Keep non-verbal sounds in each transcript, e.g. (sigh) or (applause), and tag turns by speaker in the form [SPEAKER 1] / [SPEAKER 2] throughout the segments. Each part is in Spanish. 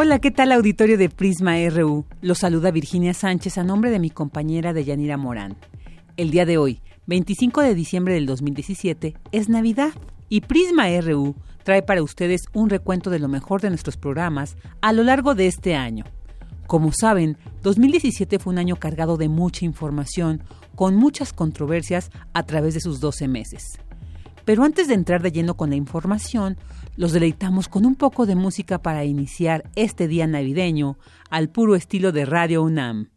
[SPEAKER 1] Hola, ¿qué tal auditorio de Prisma RU? Los saluda Virginia Sánchez a nombre de mi compañera Deyanira Morán. El día de hoy, 25 de diciembre del 2017, es Navidad y Prisma RU trae para ustedes un recuento de lo mejor de nuestros programas a lo largo de este año. Como saben, 2017 fue un año cargado de mucha información, con muchas controversias a través de sus 12 meses. Pero antes de entrar de lleno con la información, los deleitamos con un poco de música para iniciar este día navideño al puro estilo de Radio UNAM.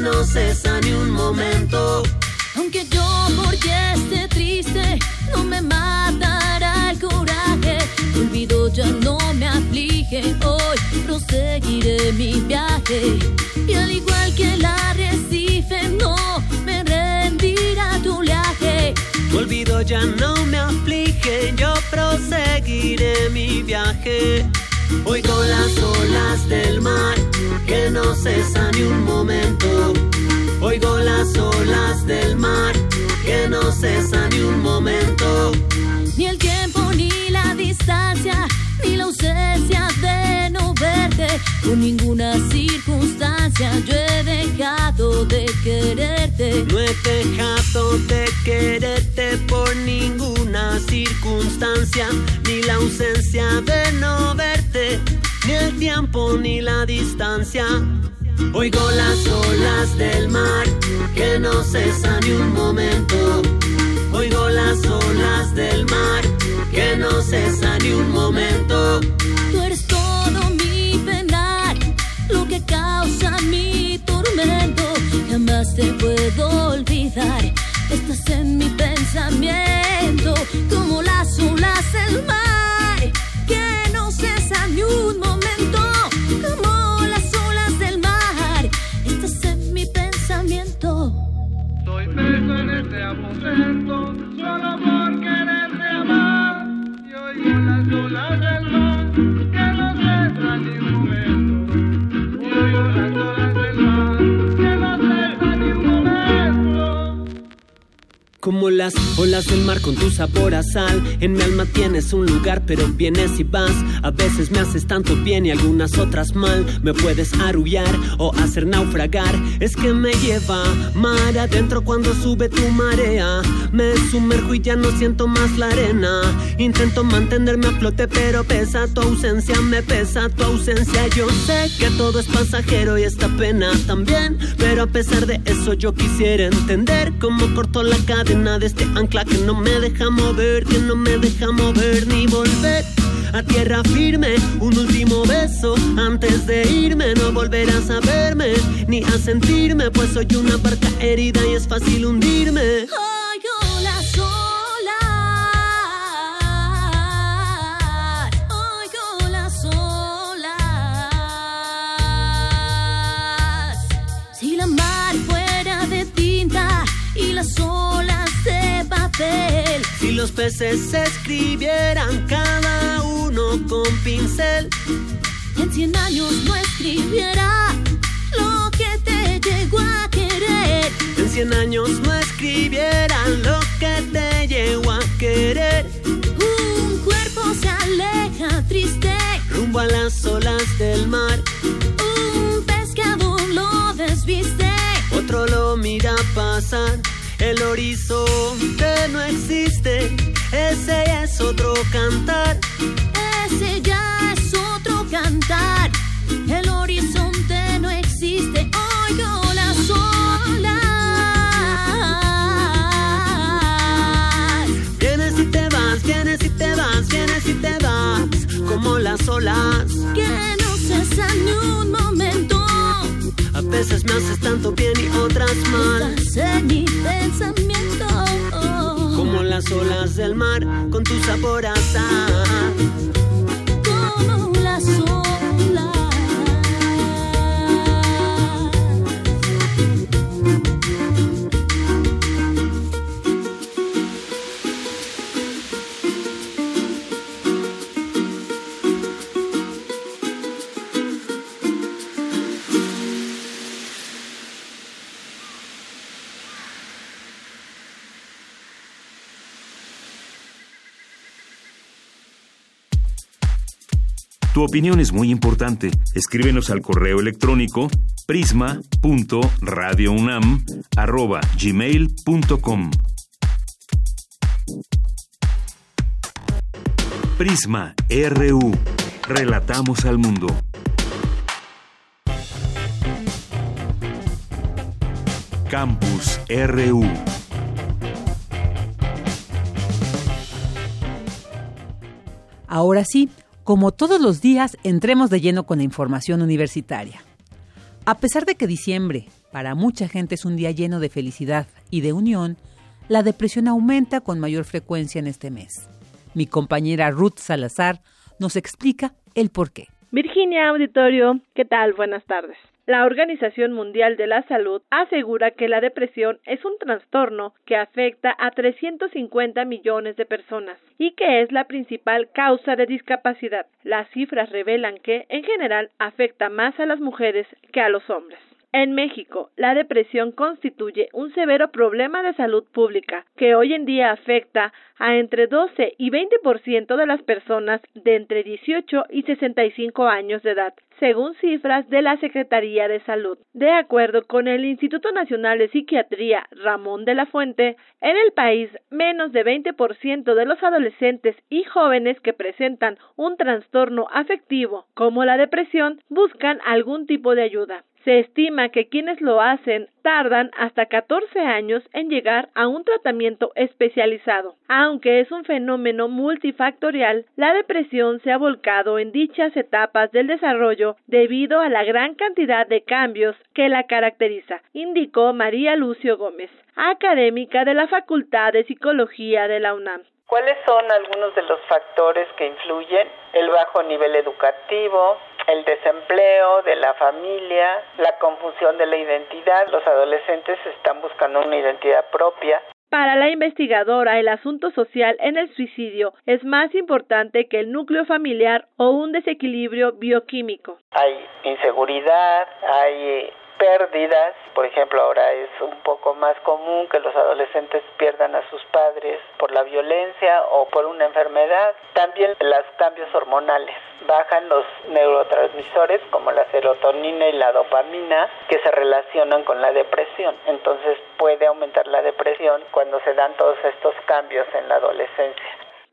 [SPEAKER 2] no cesa ni un momento.
[SPEAKER 3] Aunque yo porque esté triste, no me matará el coraje. Olvido ya no me aflige, hoy proseguiré mi viaje. Y al igual que el arrecife, no me rendirá tu oleaje.
[SPEAKER 2] Tu olvido ya no me aflige, yo proseguiré mi viaje. Oigo las olas del mar que no cesan ni un momento. Oigo las olas del mar que no cesan ni un momento
[SPEAKER 3] y la ausencia de no verte. Con ninguna circunstancia yo he dejado de quererte.
[SPEAKER 2] No he dejado de quererte por ninguna circunstancia, ni la ausencia de no verte, ni el tiempo ni la distancia. Oigo las olas del mar que no cesan ni un momento
[SPEAKER 4] Tú eres todo mi penar, lo que causa mi tormento. Jamás te puedo olvidar. Estás en mi pensamiento como las olas del mar
[SPEAKER 2] Como las olas del mar con tu sabor a sal. En mi alma tienes un lugar, pero vienes y vas. A veces me haces tanto bien y algunas otras mal. Me puedes arrullar o hacer naufragar. Es que me lleva mar adentro cuando sube tu marea. Me sumerjo y ya no siento más la arena. Intento mantenerme a flote, pero pesa tu ausencia, me pesa tu ausencia. Yo sé que todo es pasajero y esta pena también. Pero a pesar de eso, yo quisiera entender cómo cortó la cadena de este ancla que no me deja mover, que no me deja mover ni volver a tierra firme. Un último beso antes de irme. No volverás a verme ni a sentirme, pues soy una barca herida y es fácil hundirme. Los peces escribieran cada uno con pincel.
[SPEAKER 4] En cien años no escribiera lo que te llegó a querer.
[SPEAKER 2] En cien años no escribieran lo que te llegó a querer.
[SPEAKER 4] Un cuerpo se aleja triste
[SPEAKER 2] rumbo a las olas del mar.
[SPEAKER 4] Un pescado lo desviste.
[SPEAKER 2] Otro lo mira pasar. El horizonte no existe. Ese es otro cantar.
[SPEAKER 4] Ese ya es otro cantar. El horizonte no existe. Oigo las olas.
[SPEAKER 2] Vienes y te vas, vienes y te vas, vienes y te vas. Como las olas.
[SPEAKER 4] Que no cesan ni un momento.
[SPEAKER 2] Veces me haces tanto bien y otras mal.
[SPEAKER 4] En mi pensamiento.
[SPEAKER 2] Como las olas del mar con tu sabor a sal.
[SPEAKER 4] Como las olas.
[SPEAKER 5] Tu opinión es muy importante. Escríbenos al correo electrónico prisma.radiounam@gmail.com. Prisma RU. Relatamos al mundo. Campus RU.
[SPEAKER 1] Ahora sí, como todos los días, entremos de lleno con la información universitaria. A pesar de que diciembre para mucha gente es un día lleno de felicidad y de unión, la depresión aumenta con mayor frecuencia en este mes. Mi compañera Ruth Salazar nos explica el por qué.
[SPEAKER 6] Virginia Auditorio, ¿qué tal? Buenas tardes. La Organización Mundial de la Salud asegura que la depresión es un trastorno que afecta a 350 millones de personas y que es la principal causa de discapacidad. Las cifras revelan que, en general, afecta más a las mujeres que a los hombres. En México, la depresión constituye un severo problema de salud pública que hoy en día afecta a entre 12 y 20% de las personas de entre 18 y 65 años de edad, según cifras de la Secretaría de Salud. De acuerdo con el Instituto Nacional de Psiquiatría Ramón de la Fuente, en el país menos de 20% de los adolescentes y jóvenes que presentan un trastorno afectivo como la depresión buscan algún tipo de ayuda. Se estima que quienes lo hacen tardan hasta 14 años en llegar a un tratamiento especializado. Aunque es un fenómeno multifactorial, la depresión se ha volcado en dichas etapas del desarrollo debido a la gran cantidad de cambios que la caracteriza, indicó María Lucio Gómez, académica de la Facultad de Psicología de la UNAM.
[SPEAKER 7] ¿Cuáles son algunos de los factores que influyen? El bajo nivel educativo, el desempleo de la familia, la confusión de la identidad. Los adolescentes están buscando una identidad propia.
[SPEAKER 6] Para la investigadora, el asunto social en el suicidio es más importante que el núcleo familiar o un desequilibrio bioquímico.
[SPEAKER 7] Hay inseguridad, hay pérdidas, por ejemplo, ahora es un poco más común que los adolescentes pierdan a sus padres por la violencia o por una enfermedad. También los cambios hormonales. Bajan los neurotransmisores como la serotonina y la dopamina que se relacionan con la depresión. Entonces puede aumentar la depresión cuando se dan todos estos cambios en la adolescencia.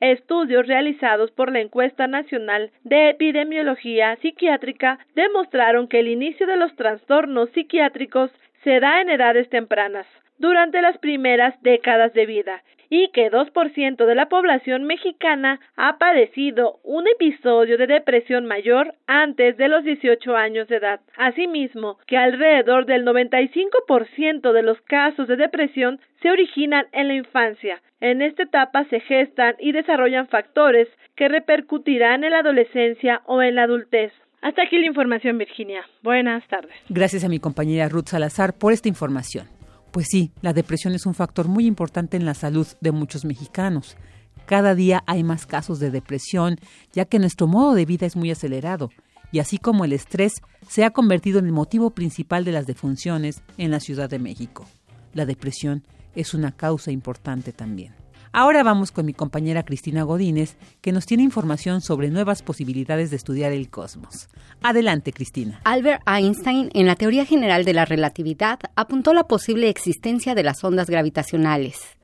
[SPEAKER 6] Estudios realizados por la Encuesta Nacional de Epidemiología Psiquiátrica demostraron que el inicio de los trastornos psiquiátricos se da en edades tempranas, durante las primeras décadas de vida, y que 2% de la población mexicana ha padecido un episodio de depresión mayor antes de los 18 años de edad. Asimismo, que alrededor del 95% de los casos de depresión se originan en la infancia. En esta etapa se gestan y desarrollan factores que repercutirán en la adolescencia o en la adultez. Hasta aquí la información, Virginia. Buenas tardes.
[SPEAKER 1] Gracias a mi compañera Ruth Salazar por esta información. Pues sí, la depresión es un factor muy importante en la salud de muchos mexicanos. Cada día hay más casos de depresión, ya que nuestro modo de vida es muy acelerado, y así como el estrés se ha convertido en el motivo principal de las defunciones en la Ciudad de México. La depresión es una causa importante también. Ahora vamos con mi compañera Cristina Godínez, que nos tiene información sobre nuevas posibilidades de estudiar el cosmos. Adelante, Cristina.
[SPEAKER 8] Albert Einstein, en la teoría general de la relatividad, apuntó la posible existencia de las ondas gravitacionales.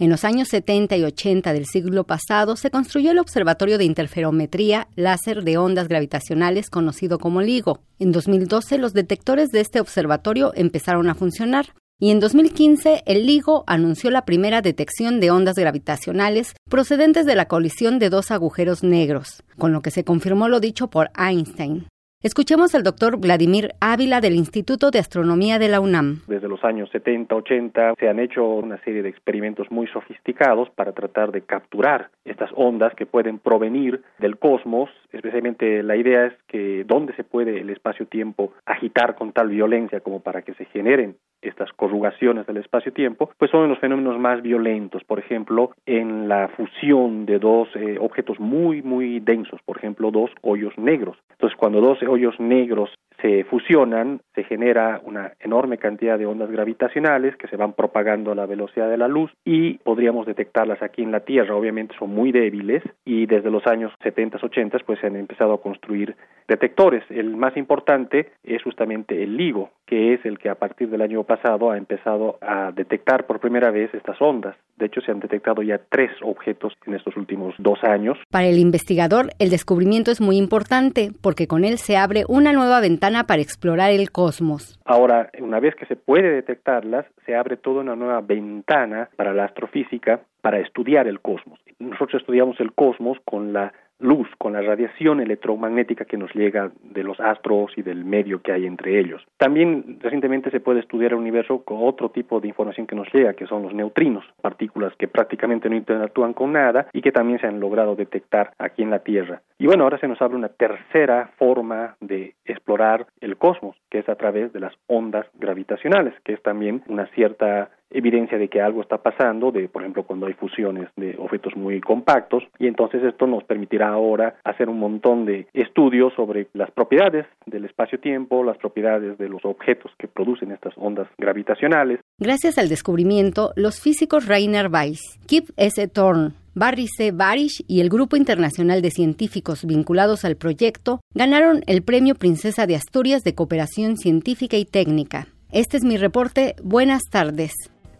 [SPEAKER 8] En los años 70 y 80 del siglo pasado se construyó el Observatorio de Interferometría Láser de Ondas Gravitacionales conocido como LIGO. En 2012 los detectores de este observatorio empezaron a funcionar y en 2015 el LIGO anunció la primera detección de ondas gravitacionales procedentes de la colisión de dos agujeros negros, con lo que se confirmó lo dicho por Einstein. Escuchemos al doctor Vladimir Ávila del Instituto de Astronomía de la UNAM.
[SPEAKER 9] Desde los años 70, 80 se han hecho una serie de experimentos muy sofisticados para tratar de capturar estas ondas que pueden provenir del cosmos. Especialmente la idea es que dónde se puede el espacio-tiempo agitar con tal violencia como para que se generen estas corrugaciones del espacio-tiempo, pues son los fenómenos más violentos, por ejemplo, en la fusión de dos eh, objetos muy, muy densos, por ejemplo, dos hoyos negros. Entonces, cuando dos hoyos negros se fusionan, se genera una enorme cantidad de ondas gravitacionales que se van propagando a la velocidad de la luz y podríamos detectarlas aquí en la Tierra. Obviamente son muy débiles y desde los años 70, 80 pues se han empezado a construir detectores. El más importante es justamente el LIGO, que es el que a partir del año pasado ha empezado a detectar por primera vez estas ondas. De hecho, se han detectado ya tres objetos en estos últimos dos años.
[SPEAKER 8] Para el investigador, el descubrimiento es muy importante porque con él se abre una nueva ventana para explorar el cosmos.
[SPEAKER 9] Ahora, una vez que se puede detectarlas, se abre toda una nueva ventana para la astrofísica para estudiar el cosmos. Nosotros estudiamos el cosmos con la luz, con la radiación electromagnética que nos llega de los astros y del medio que hay entre ellos. También recientemente se puede estudiar el universo con otro tipo de información que nos llega, que son los neutrinos, partículas que prácticamente no interactúan con nada y que también se han logrado detectar aquí en la Tierra. Y bueno, ahora se nos abre una tercera forma de explorar el cosmos, que es a través de las ondas gravitacionales, que es también una cierta evidencia de que algo está pasando, de por ejemplo cuando hay fusiones de objetos muy compactos, y entonces esto nos permitirá ahora hacer un montón de estudios sobre las propiedades del espacio-tiempo, las propiedades de los objetos que producen estas ondas gravitacionales.
[SPEAKER 8] Gracias al descubrimiento, los físicos Rainer Weiss, Kip S. Thorne, Barry C. Barish y el Grupo Internacional de Científicos vinculados al proyecto ganaron el Premio Princesa de Asturias de Cooperación Científica y Técnica. Este es mi reporte. Buenas tardes.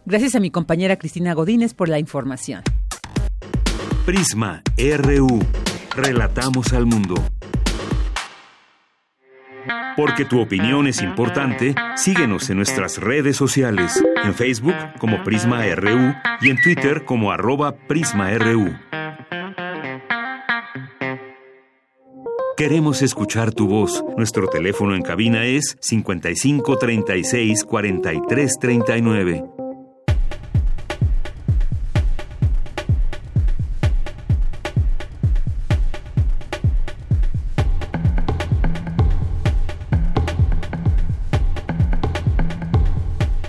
[SPEAKER 1] Gracias a mi compañera Cristina Godínez por la información.
[SPEAKER 5] Prisma RU. Relatamos al mundo. Porque tu opinión es importante, síguenos en nuestras redes sociales, en Facebook como Prisma RU y en Twitter como arroba PrismaRU. Queremos escuchar tu voz. Nuestro teléfono en cabina es 55 36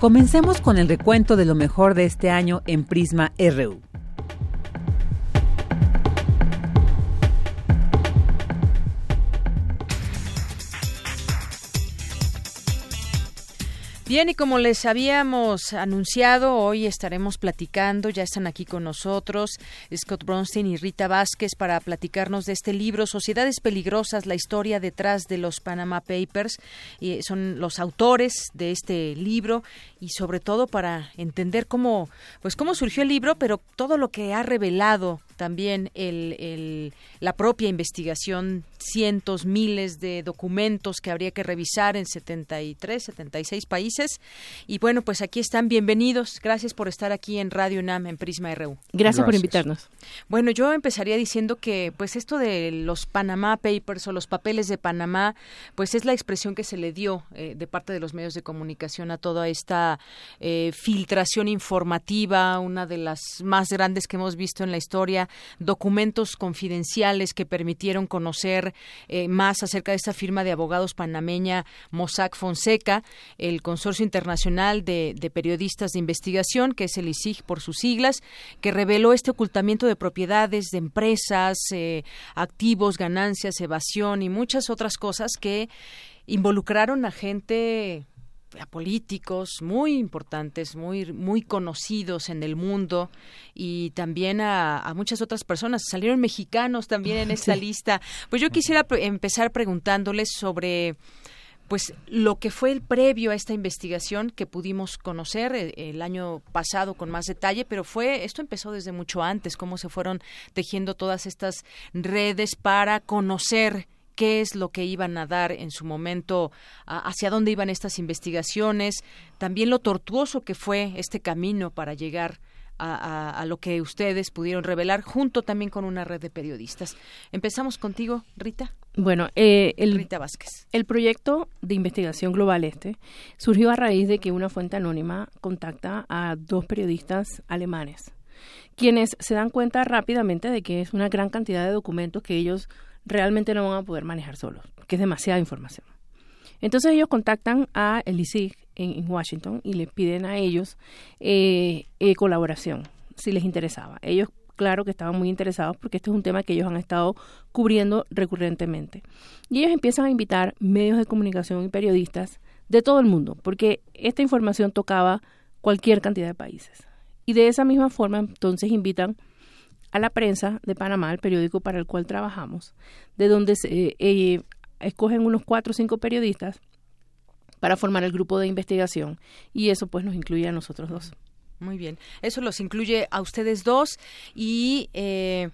[SPEAKER 1] Comencemos con el recuento de lo mejor de este año en Prisma RU. Bien, y como les habíamos anunciado, hoy estaremos platicando, ya están aquí con nosotros Scott Bronstein y Rita Vázquez para platicarnos de este libro, Sociedades Peligrosas, la historia detrás de los Panama Papers. Y son los autores de este libro y sobre todo para entender cómo, pues cómo surgió el libro, pero todo lo que ha revelado también el, la propia investigación, cientos, miles de documentos que habría que revisar en 73, 76 países. Y bueno, pues aquí están, bienvenidos. Gracias por estar aquí en Radio UNAM, en Prisma RU.
[SPEAKER 10] Gracias, por invitarnos.
[SPEAKER 1] Bueno, yo empezaría diciendo que pues esto de los Panama Papers o los papeles de Panamá, pues es la expresión que se le dio eh, de parte de los medios de comunicación a toda esta eh, filtración informativa, una de las más grandes que hemos visto en la historia
[SPEAKER 10] documentos confidenciales que permitieron conocer eh, más acerca de esta firma de abogados panameña Mossack Fonseca, el Consorcio Internacional de, Periodistas de Investigación, que es el ISIG por sus siglas, que reveló este ocultamiento de propiedades de empresas, eh, activos, ganancias, evasión y muchas otras cosas que involucraron a gente a políticos muy importantes, muy, muy conocidos en el mundo y también a, muchas otras personas. Salieron mexicanos también en (laughs) esta lista. Pues yo quisiera empezar preguntándoles sobre pues lo que fue el previo a esta investigación que pudimos conocer el, eh, el, año pasado con más detalle, pero fue esto empezó desde mucho antes, cómo se fueron tejiendo todas estas redes para conocer qué es lo que iban a dar en su momento, hacia dónde iban estas investigaciones, también lo tortuoso que fue este camino para llegar a, lo que ustedes pudieron revelar, junto también con una red de periodistas. Empezamos contigo, Rita.
[SPEAKER 11] Bueno, eh, el,
[SPEAKER 10] Rita Vázquez.
[SPEAKER 11] el proyecto de investigación global este surgió a raíz de que una fuente anónima contacta a dos periodistas alemanes, quienes se dan cuenta rápidamente de que es una gran cantidad de documentos que ellos realmente no van a poder manejar solos, que es demasiada información. Entonces ellos contactan a el en, Washington y les piden a ellos eh, eh, colaboración, si les interesaba. Ellos, claro que estaban muy interesados porque este es un tema que ellos han estado cubriendo recurrentemente. Y ellos empiezan a invitar medios de comunicación y periodistas de todo el mundo, porque esta información tocaba cualquier cantidad de países. Y de esa misma forma, entonces invitan a la prensa de Panamá, el periódico para el cual trabajamos, de donde se eh, escogen unos cuatro o cinco periodistas para formar el grupo de investigación y eso pues nos incluye a nosotros dos.
[SPEAKER 10] Muy bien, eso los incluye a ustedes dos y eh,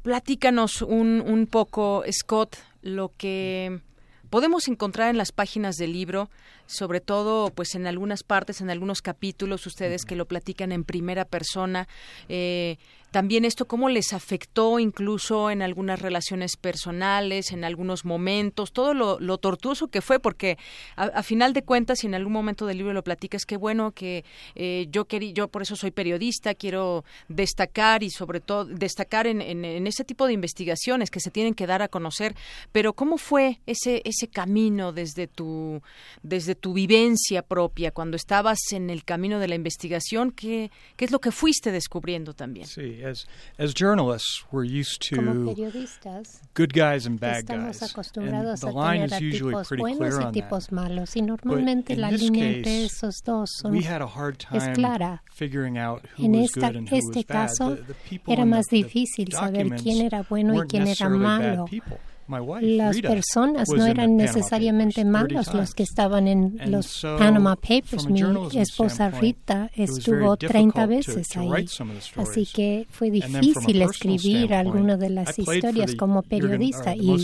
[SPEAKER 10] platícanos un, un poco, Scott, lo que podemos encontrar en las páginas del libro, sobre todo pues en algunas partes, en algunos capítulos, ustedes que lo platican en primera persona. Eh, también esto cómo les afectó incluso en algunas relaciones personales, en algunos momentos, todo lo, tortuoso que fue, porque a, final de cuentas, y en algún momento del libro lo platicas, qué bueno que eh, yo quería, yo por eso soy periodista, quiero destacar y sobre todo destacar en, en, ese tipo de investigaciones que se tienen que dar a conocer, pero cómo fue ese, ese camino desde tu, desde tu vivencia propia, cuando estabas en el camino de la investigación, qué, qué es lo que fuiste descubriendo también.
[SPEAKER 12] Sí, as as journalists, we're used to good guys and bad guys, and the line is usually pretty clear on that.
[SPEAKER 13] malos, y normalmente
[SPEAKER 12] But
[SPEAKER 13] la
[SPEAKER 12] in this
[SPEAKER 13] línea entre
[SPEAKER 12] case,
[SPEAKER 13] esos dos son,
[SPEAKER 12] we had a hard
[SPEAKER 13] es
[SPEAKER 12] time
[SPEAKER 13] clara.
[SPEAKER 12] figuring out who
[SPEAKER 13] En
[SPEAKER 12] was good and who
[SPEAKER 13] este
[SPEAKER 12] was bad.
[SPEAKER 13] caso
[SPEAKER 12] The- the people
[SPEAKER 13] era más
[SPEAKER 12] the
[SPEAKER 13] difícil saber quién era bueno y
[SPEAKER 12] weren't
[SPEAKER 13] quién era
[SPEAKER 12] necessarily bad
[SPEAKER 13] malo.
[SPEAKER 12] people.
[SPEAKER 13] Las personas no eran necesariamente
[SPEAKER 12] Papers 30
[SPEAKER 13] malos los que estaban en los Panama Papers. Mi esposa Rita estuvo 30
[SPEAKER 12] difficult to-
[SPEAKER 13] veces ahí. Así que fue difícil escribir algunas de las historias como
[SPEAKER 12] Jürgen-
[SPEAKER 13] periodista y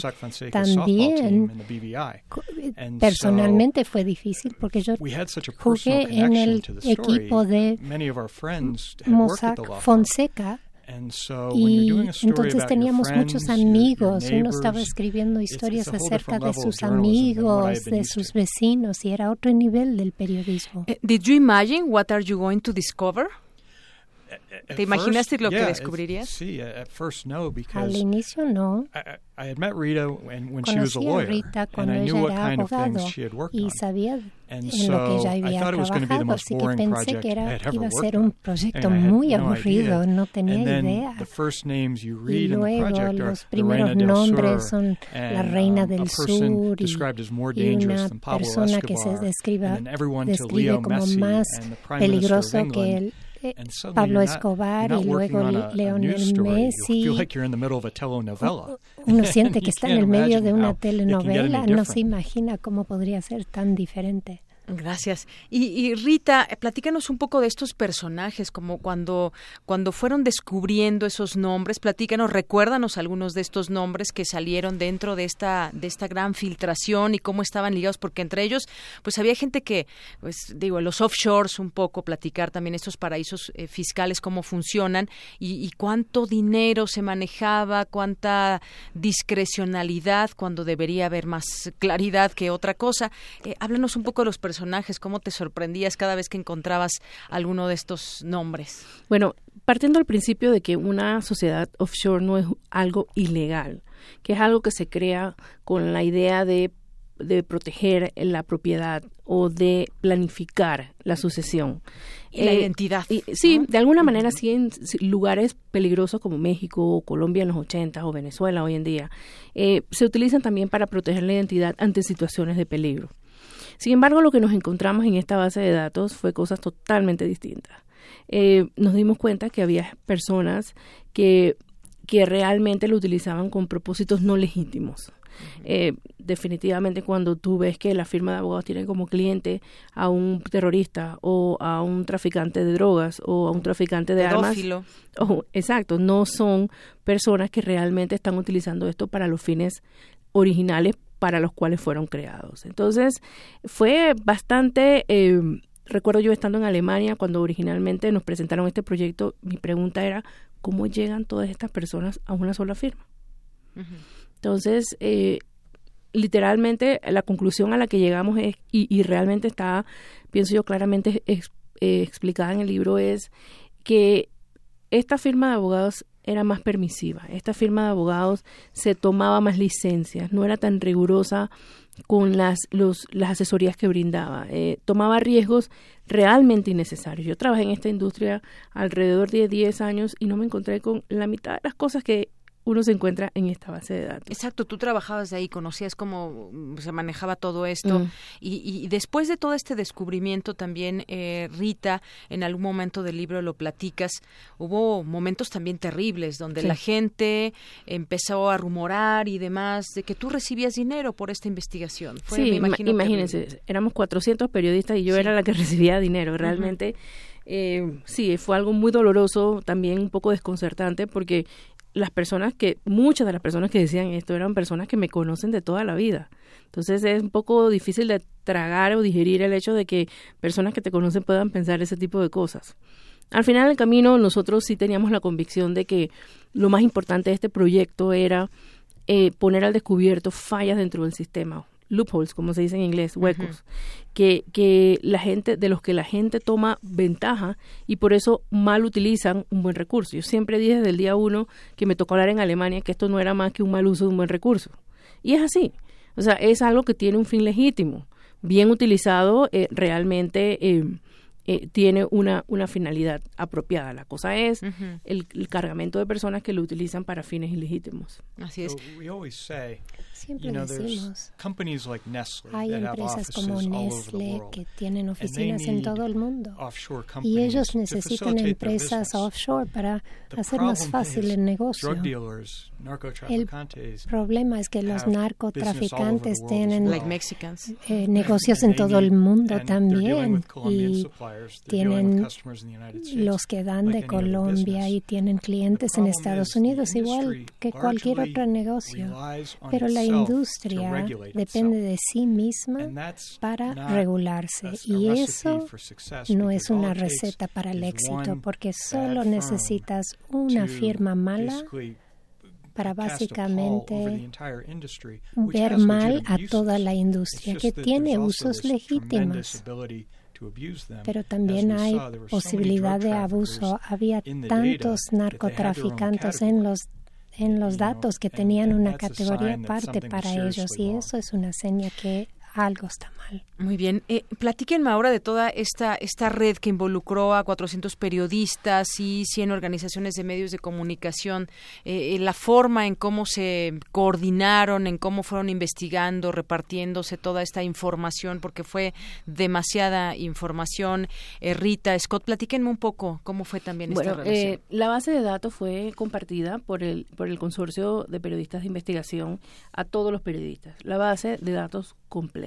[SPEAKER 13] también
[SPEAKER 12] And
[SPEAKER 13] personalmente fue difícil porque yo
[SPEAKER 12] We had such a
[SPEAKER 13] jugué en el equipo de Mossack. Fonseca Y entonces teníamos muchos amigos, uno estaba escribiendo historias acerca de sus amigos, de sus vecinos y era otro nivel del periodismo.
[SPEAKER 10] Eh, Did you imagine what are you going to discover? ¿Te imaginaste lo que descubrirías?
[SPEAKER 12] Sí, at at first no,
[SPEAKER 13] Al
[SPEAKER 12] because
[SPEAKER 13] inicio no.
[SPEAKER 12] I, I I had met Rita when, when she was a
[SPEAKER 13] Conocí a
[SPEAKER 12] lawyer,
[SPEAKER 13] Rita
[SPEAKER 12] and
[SPEAKER 13] cuando
[SPEAKER 12] I knew
[SPEAKER 13] ella
[SPEAKER 12] what
[SPEAKER 13] era
[SPEAKER 12] kind of
[SPEAKER 13] abogado
[SPEAKER 12] things she had worked
[SPEAKER 13] y
[SPEAKER 12] on.
[SPEAKER 13] sabía
[SPEAKER 12] And
[SPEAKER 13] en lo que
[SPEAKER 12] so
[SPEAKER 13] ella
[SPEAKER 12] I
[SPEAKER 13] había
[SPEAKER 12] thought it was going to be the
[SPEAKER 13] trabajado,
[SPEAKER 12] most
[SPEAKER 13] así que
[SPEAKER 12] boring
[SPEAKER 13] pensé
[SPEAKER 12] project
[SPEAKER 13] que
[SPEAKER 12] I
[SPEAKER 13] era,
[SPEAKER 12] had ever
[SPEAKER 13] iba a
[SPEAKER 12] worked
[SPEAKER 13] ser
[SPEAKER 12] on.
[SPEAKER 13] un proyecto
[SPEAKER 12] And I had
[SPEAKER 13] muy
[SPEAKER 12] no
[SPEAKER 13] aburrido,
[SPEAKER 12] idea.
[SPEAKER 13] no tenía
[SPEAKER 12] and then
[SPEAKER 13] idea.
[SPEAKER 12] the first names you
[SPEAKER 13] Y
[SPEAKER 12] read in the
[SPEAKER 13] luego
[SPEAKER 12] project are
[SPEAKER 13] los
[SPEAKER 12] the
[SPEAKER 13] primeros
[SPEAKER 12] Reina del
[SPEAKER 13] nombres
[SPEAKER 12] Sur
[SPEAKER 13] son la reina
[SPEAKER 12] um,
[SPEAKER 13] del
[SPEAKER 12] a person
[SPEAKER 13] sur y,
[SPEAKER 12] described as more
[SPEAKER 13] y
[SPEAKER 12] dangerous
[SPEAKER 13] una
[SPEAKER 12] than Pablo
[SPEAKER 13] persona que se
[SPEAKER 12] Escobar,
[SPEAKER 13] describa,
[SPEAKER 12] and then everyone to
[SPEAKER 13] describe
[SPEAKER 12] Leo
[SPEAKER 13] como
[SPEAKER 12] Messi
[SPEAKER 13] más
[SPEAKER 12] and the Prime Minister of
[SPEAKER 13] peligroso que
[SPEAKER 12] England.
[SPEAKER 13] Eh, Pablo Escobar y luego Leonel Messi. Uno siente (laughs) que está en el medio de una telenovela, no se imagina cómo podría ser tan diferente.
[SPEAKER 10] Gracias. Y, y Rita, eh, platícanos un poco de estos personajes, como cuando, cuando fueron descubriendo esos nombres, platícanos, recuérdanos algunos de estos nombres que salieron dentro de esta, de esta gran filtración y cómo estaban ligados, porque entre ellos, pues había gente que, pues digo, los offshores un poco, platicar también estos paraísos eh, fiscales, cómo funcionan y, y cuánto dinero se manejaba, cuánta discrecionalidad cuando debería haber más claridad que otra cosa. Eh, háblanos un poco de los personajes personajes? ¿Cómo te sorprendías cada vez que encontrabas alguno de estos nombres?
[SPEAKER 11] Bueno, partiendo al principio de que una sociedad offshore no es algo ilegal, que es algo que se crea con la idea de de proteger la propiedad o de planificar la sucesión.
[SPEAKER 10] Y la identidad.
[SPEAKER 11] sí, de alguna manera sí en lugares peligrosos como México o Colombia en los 80 o Venezuela hoy en día, eh, se utilizan también para proteger la identidad ante situaciones de peligro. Sin embargo, lo que nos encontramos en esta base de datos fue cosas totalmente distintas. Eh, nos dimos cuenta que había personas que, que realmente lo utilizaban con propósitos no legítimos. Eh, definitivamente cuando tú ves que la firma de abogados tiene como cliente a un terrorista o a un traficante de drogas o a un traficante de armas. Oh, exacto, no son personas que realmente están utilizando esto para los fines originales para los cuales fueron creados. Entonces, fue bastante... Eh, recuerdo yo estando en Alemania cuando originalmente nos presentaron este proyecto, mi pregunta era, ¿cómo llegan todas estas personas a una sola firma? Entonces, eh, literalmente la conclusión a la que llegamos es, y, realmente está, pienso yo claramente eh, explicada en el libro, es que esta firma de abogados era más permisiva, esta firma de abogados se tomaba más licencias, no era tan rigurosa con las, los, las asesorías que brindaba, eh, tomaba riesgos realmente innecesarios. Yo trabajé en esta industria alrededor de 10 años y no me encontré con la mitad de las cosas que uno se encuentra en esta base de datos.
[SPEAKER 10] Exacto, tú trabajabas de ahí, conocías cómo mm, se manejaba todo esto mm. y, después de todo este descubrimiento también, eh, Rita, en algún momento del libro lo platicas, hubo momentos también terribles donde la gente empezó a rumorar y demás de que tú recibías dinero por esta investigación.
[SPEAKER 11] sí, imagínense, éramos 400 periodistas y yo era la que (laughs) recibía dinero. Realmente... Eh, sí, fue algo muy doloroso, también un poco desconcertante, porque las personas que, muchas de las personas que decían esto eran personas que me conocen de toda la vida. Entonces es un poco difícil de tragar o digerir el hecho de que personas que te conocen puedan pensar ese tipo de cosas. Al final del camino nosotros sí teníamos la convicción de que lo más importante de este proyecto era eh, poner al descubierto fallas dentro del sistema, loopholes, como se dice en inglés, huecos, que, que la gente, de los que la gente toma ventaja y por eso mal utilizan un buen recurso. Yo siempre dije desde el día uno que me tocó hablar en Alemania que esto no era más que un mal uso de un buen recurso. Y es así. O sea, es algo que tiene un fin legítimo. Bien utilizado, eh, realmente eh, eh, tiene una, una finalidad apropiada. La cosa es el, cargamento de personas que lo utilizan para fines ilegítimos.
[SPEAKER 10] Así es.
[SPEAKER 13] Siempre decimos, hay empresas como Nestle que tienen oficinas en todo el mundo. y ellos necesitan empresas offshore para hacer más fácil el negocio. El problema es que los narcotraficantes tienen eh, negocios en todo el mundo también y tienen los que dan de Colombia y tienen clientes en Estados Unidos igual que cualquier otro negocio. Pero la industria depende de sí misma para regularse. y eso no es una receta para el éxito porque solo necesitas una firma mala para básicamente ver mal a toda la industria que tiene usos legítimos pero también hay posibilidad de abuso. Había tantos narcotraficantes en los en los datos que tenían una categoría aparte para ellos y eso es una seña que algo está mal.
[SPEAKER 10] Muy bien. Eh, platíquenme ahora de toda esta, esta red que involucró a 400 periodistas y 100 organizaciones de medios de comunicación, eh, la forma en cómo se coordinaron, en cómo fueron investigando, repartiéndose toda esta información, porque fue demasiada información. Eh, Rita, Scott, platíquenme un poco cómo fue también esta relación.
[SPEAKER 11] la base de datos fue compartida por el, por el Consorcio de Periodistas de Investigación a todos los periodistas. La base de datos completa.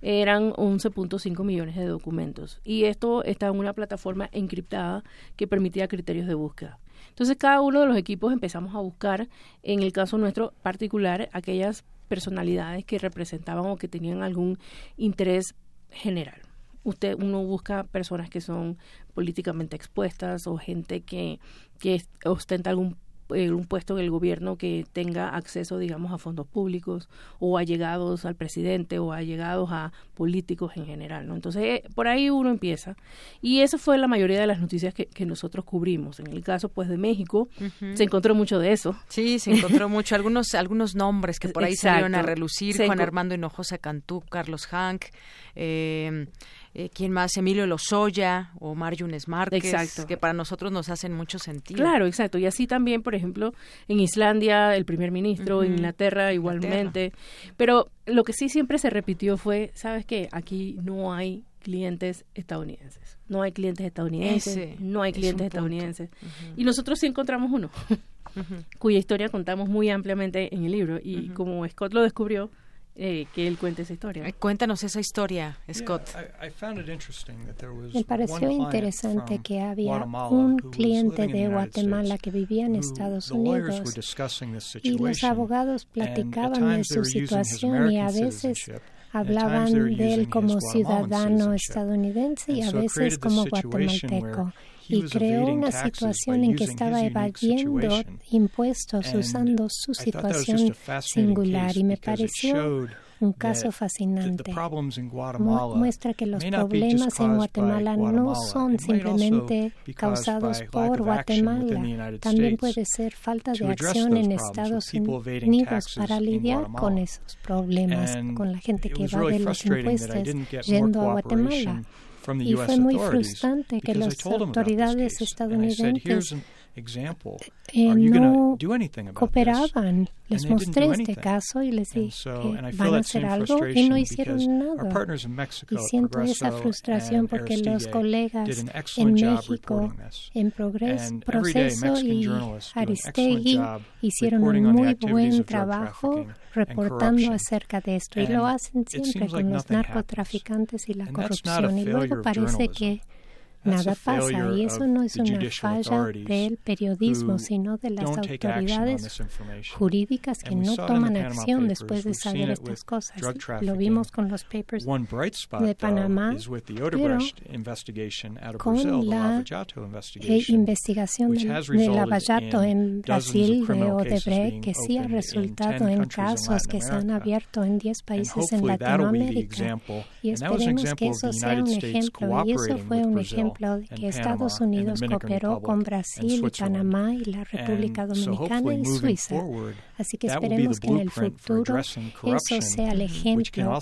[SPEAKER 11] Eran 11.5 millones de documentos. Y esto está en una plataforma encriptada que permitía criterios de búsqueda. Entonces, cada uno de los equipos empezamos a buscar, en el caso nuestro particular, aquellas personalidades que representaban o que tenían algún interés general. Usted, uno busca personas que son políticamente expuestas o gente que, que ostenta algún un puesto en el gobierno que tenga acceso, digamos, a fondos públicos o allegados al presidente o allegados a políticos en general, ¿no? Entonces, eh, por ahí uno empieza. Y esa fue la mayoría de las noticias que, que nosotros cubrimos. En el caso, pues, de México, se encontró mucho de eso.
[SPEAKER 10] Sí, se encontró mucho. Algunos, algunos nombres que por ahí salieron a relucir. Juan Armando Hinojosa Cantú, Carlos Hank, eh, eh, ¿quién más? Emilio Lozoya o Mar Yunes Márquez, que para nosotros nos hacen mucho sentido.
[SPEAKER 11] Claro, exacto. Y así también, por ejemplo, en Islandia, el primer ministro, en Inglaterra igualmente. Pero lo que sí siempre se repitió fue, ¿sabes qué? Aquí no hay clientes estadounidenses. No hay clientes estadounidenses, no hay clientes estadounidenses. Y nosotros sí encontramos uno, (laughs) cuya historia contamos muy ampliamente en el libro. Y como Scott lo descubrió, eh, que él cuente esa historia.
[SPEAKER 10] cuéntanos esa historia, Scott.
[SPEAKER 13] Me pareció interesante que había un cliente de Guatemala que vivía en Estados Unidos y los abogados platicaban de su situación y a veces hablaban de él como ciudadano estadounidense y a veces como guatemalteco y creó una situación en que estaba evadiendo impuestos usando su situación singular y me pareció un caso fascinante. muestra que los problemas en Guatemala no son simplemente causados por Guatemala, también puede ser falta de acción en Estados Unidos para lidiar con esos problemas, con la gente que va de los impuestos yendo a Guatemala. Y fue muy frustrante que las autoridades estadounidenses eh, no cooperaban. Les mostré este caso y les dije que van a hacer algo y no hicieron nada. Y siento esa frustración porque los colegas en México, en Proceso y Aristegui hicieron un muy buen trabajo reportando acerca de esto. Y lo hacen siempre con los narcotraficantes y la corrupción. Y luego parece que nada pasa y eso no es una falla del periodismo, sino de las autoridades jurídicas que no toman acción después de saber estas cosas. Lo vimos con los papers de Panamá, pero con la investigación de Lavallato en Brasil de Odebrecht, que sí ha resultado en casos que se han abierto en 10 países en Latinoamérica. Y esperemos que eso sea un ejemplo. Y eso fue un ejemplo que Estados Unidos cooperó con Brasil, Panamá y la República Dominicana y Suiza. Así que esperemos que en el futuro eso sea el ejemplo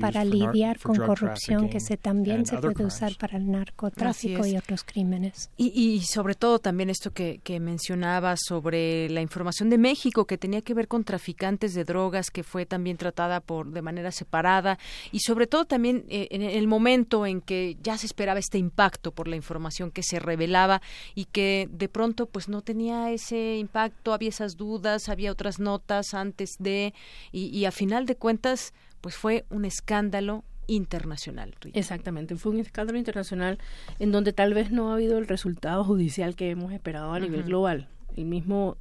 [SPEAKER 13] para lidiar con corrupción que se, también se puede usar para el narcotráfico y otros crímenes.
[SPEAKER 10] Y, sobre todo también esto que, que mencionaba sobre la información de México que tenía que ver con traficantes de drogas que fue también tratada por de manera separada y sobre todo también eh, en el momento en que ya se esperaba este impacto por la información que se revelaba y que de pronto pues no tenía ese impacto, había esas dudas, había otras notas antes de y, a final de cuentas pues fue un escándalo internacional.
[SPEAKER 11] Exactamente, fue un escándalo internacional en donde tal vez no ha habido el resultado judicial que hemos esperado a nivel global, el mismo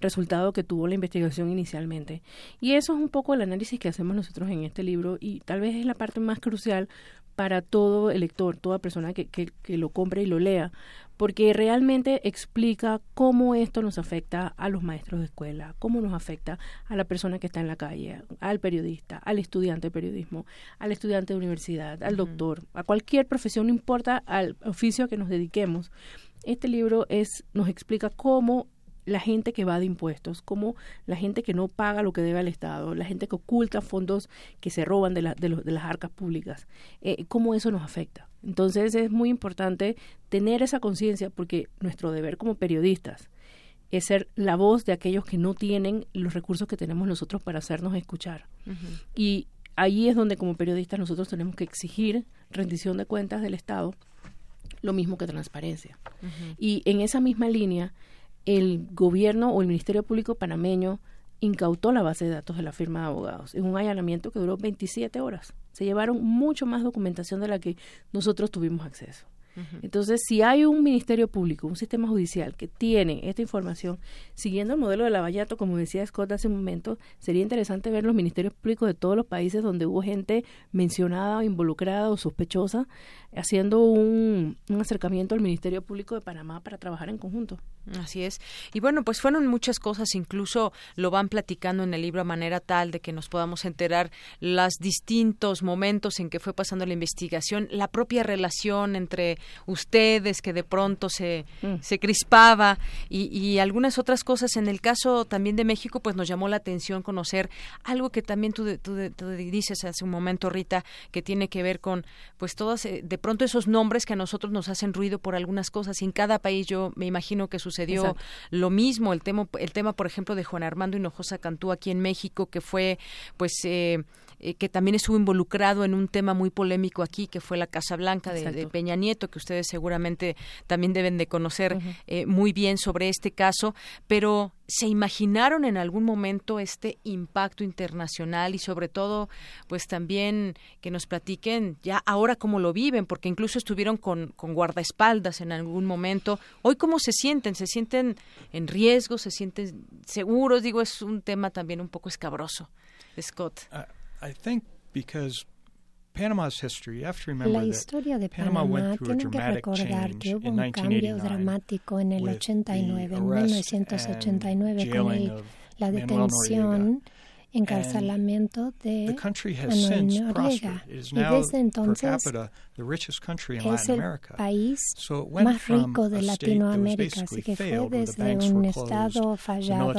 [SPEAKER 11] resultado que tuvo la investigación inicialmente. Y eso es un poco el análisis que hacemos nosotros en este libro y tal vez es la parte más crucial para todo el lector, toda persona que, que, que lo compre y lo lea, porque realmente explica cómo esto nos afecta a los maestros de escuela, cómo nos afecta a la persona que está en la calle, al periodista, al estudiante de periodismo, al estudiante de universidad, al doctor, a cualquier profesión, no importa al oficio que nos dediquemos. Este libro es nos explica cómo la gente que va de impuestos, como la gente que no paga lo que debe al Estado, la gente que oculta fondos que se roban de, de, de las arcas públicas, eh, cómo eso nos afecta. Entonces es muy importante tener esa conciencia porque nuestro deber como periodistas es ser la voz de aquellos que no tienen los recursos que tenemos nosotros para hacernos escuchar. Y ahí es donde como periodistas nosotros tenemos que exigir rendición de cuentas del Estado, lo mismo que transparencia. Y en esa misma línea, el gobierno o el Ministerio Público panameño incautó la base de datos de la firma de abogados en un allanamiento que duró 27 horas. Se llevaron mucho más documentación de la que nosotros tuvimos acceso. Entonces, si hay un ministerio público, un sistema judicial que tiene esta información, siguiendo el modelo de Lavallato, como decía Scott hace un momento, sería interesante ver los ministerios públicos de todos los países donde hubo gente mencionada, involucrada o sospechosa, haciendo un, un acercamiento al Ministerio Público de Panamá para trabajar en conjunto.
[SPEAKER 10] Así es. Y bueno, pues fueron muchas cosas, incluso lo van platicando en el libro a manera tal de que nos podamos enterar los distintos momentos en que fue pasando la investigación, la propia relación entre ustedes que de pronto se, mm. se crispaba y, algunas otras cosas. En el caso también de México, pues nos llamó la atención conocer algo que también tú, dices hace un momento, Rita, que tiene que ver con pues todas, eh, de pronto esos nombres que a nosotros nos hacen ruido por algunas cosas. Y en cada país yo me imagino que sucedió lo mismo. El tema, el tema, por ejemplo, de Juan Armando Hinojosa Cantú aquí en México, que fue pues eh, eh, que también estuvo involucrado en un tema muy polémico aquí, que fue la Casa Blanca de, Peña Nieto, que ustedes seguramente también deben de conocer eh, muy bien sobre este caso, pero ¿se imaginaron en algún momento este impacto internacional y sobre todo, pues también que nos platiquen ya ahora cómo lo viven, porque incluso estuvieron con, con guardaespaldas en algún momento. Hoy cómo se sienten, se sienten en riesgo, se sienten seguros, digo, es un tema también un poco escabroso. Scott.
[SPEAKER 12] Ah, I think because Panama's history, you have to
[SPEAKER 13] remember La historia de Panamá, tienen que recordar que hubo un cambio dramático en el 89, en 1989, con el, la detención encarcelamiento de Manuel Noriega. Y desde entonces es el país más rico de Latinoamérica, así que fue desde un estado fallado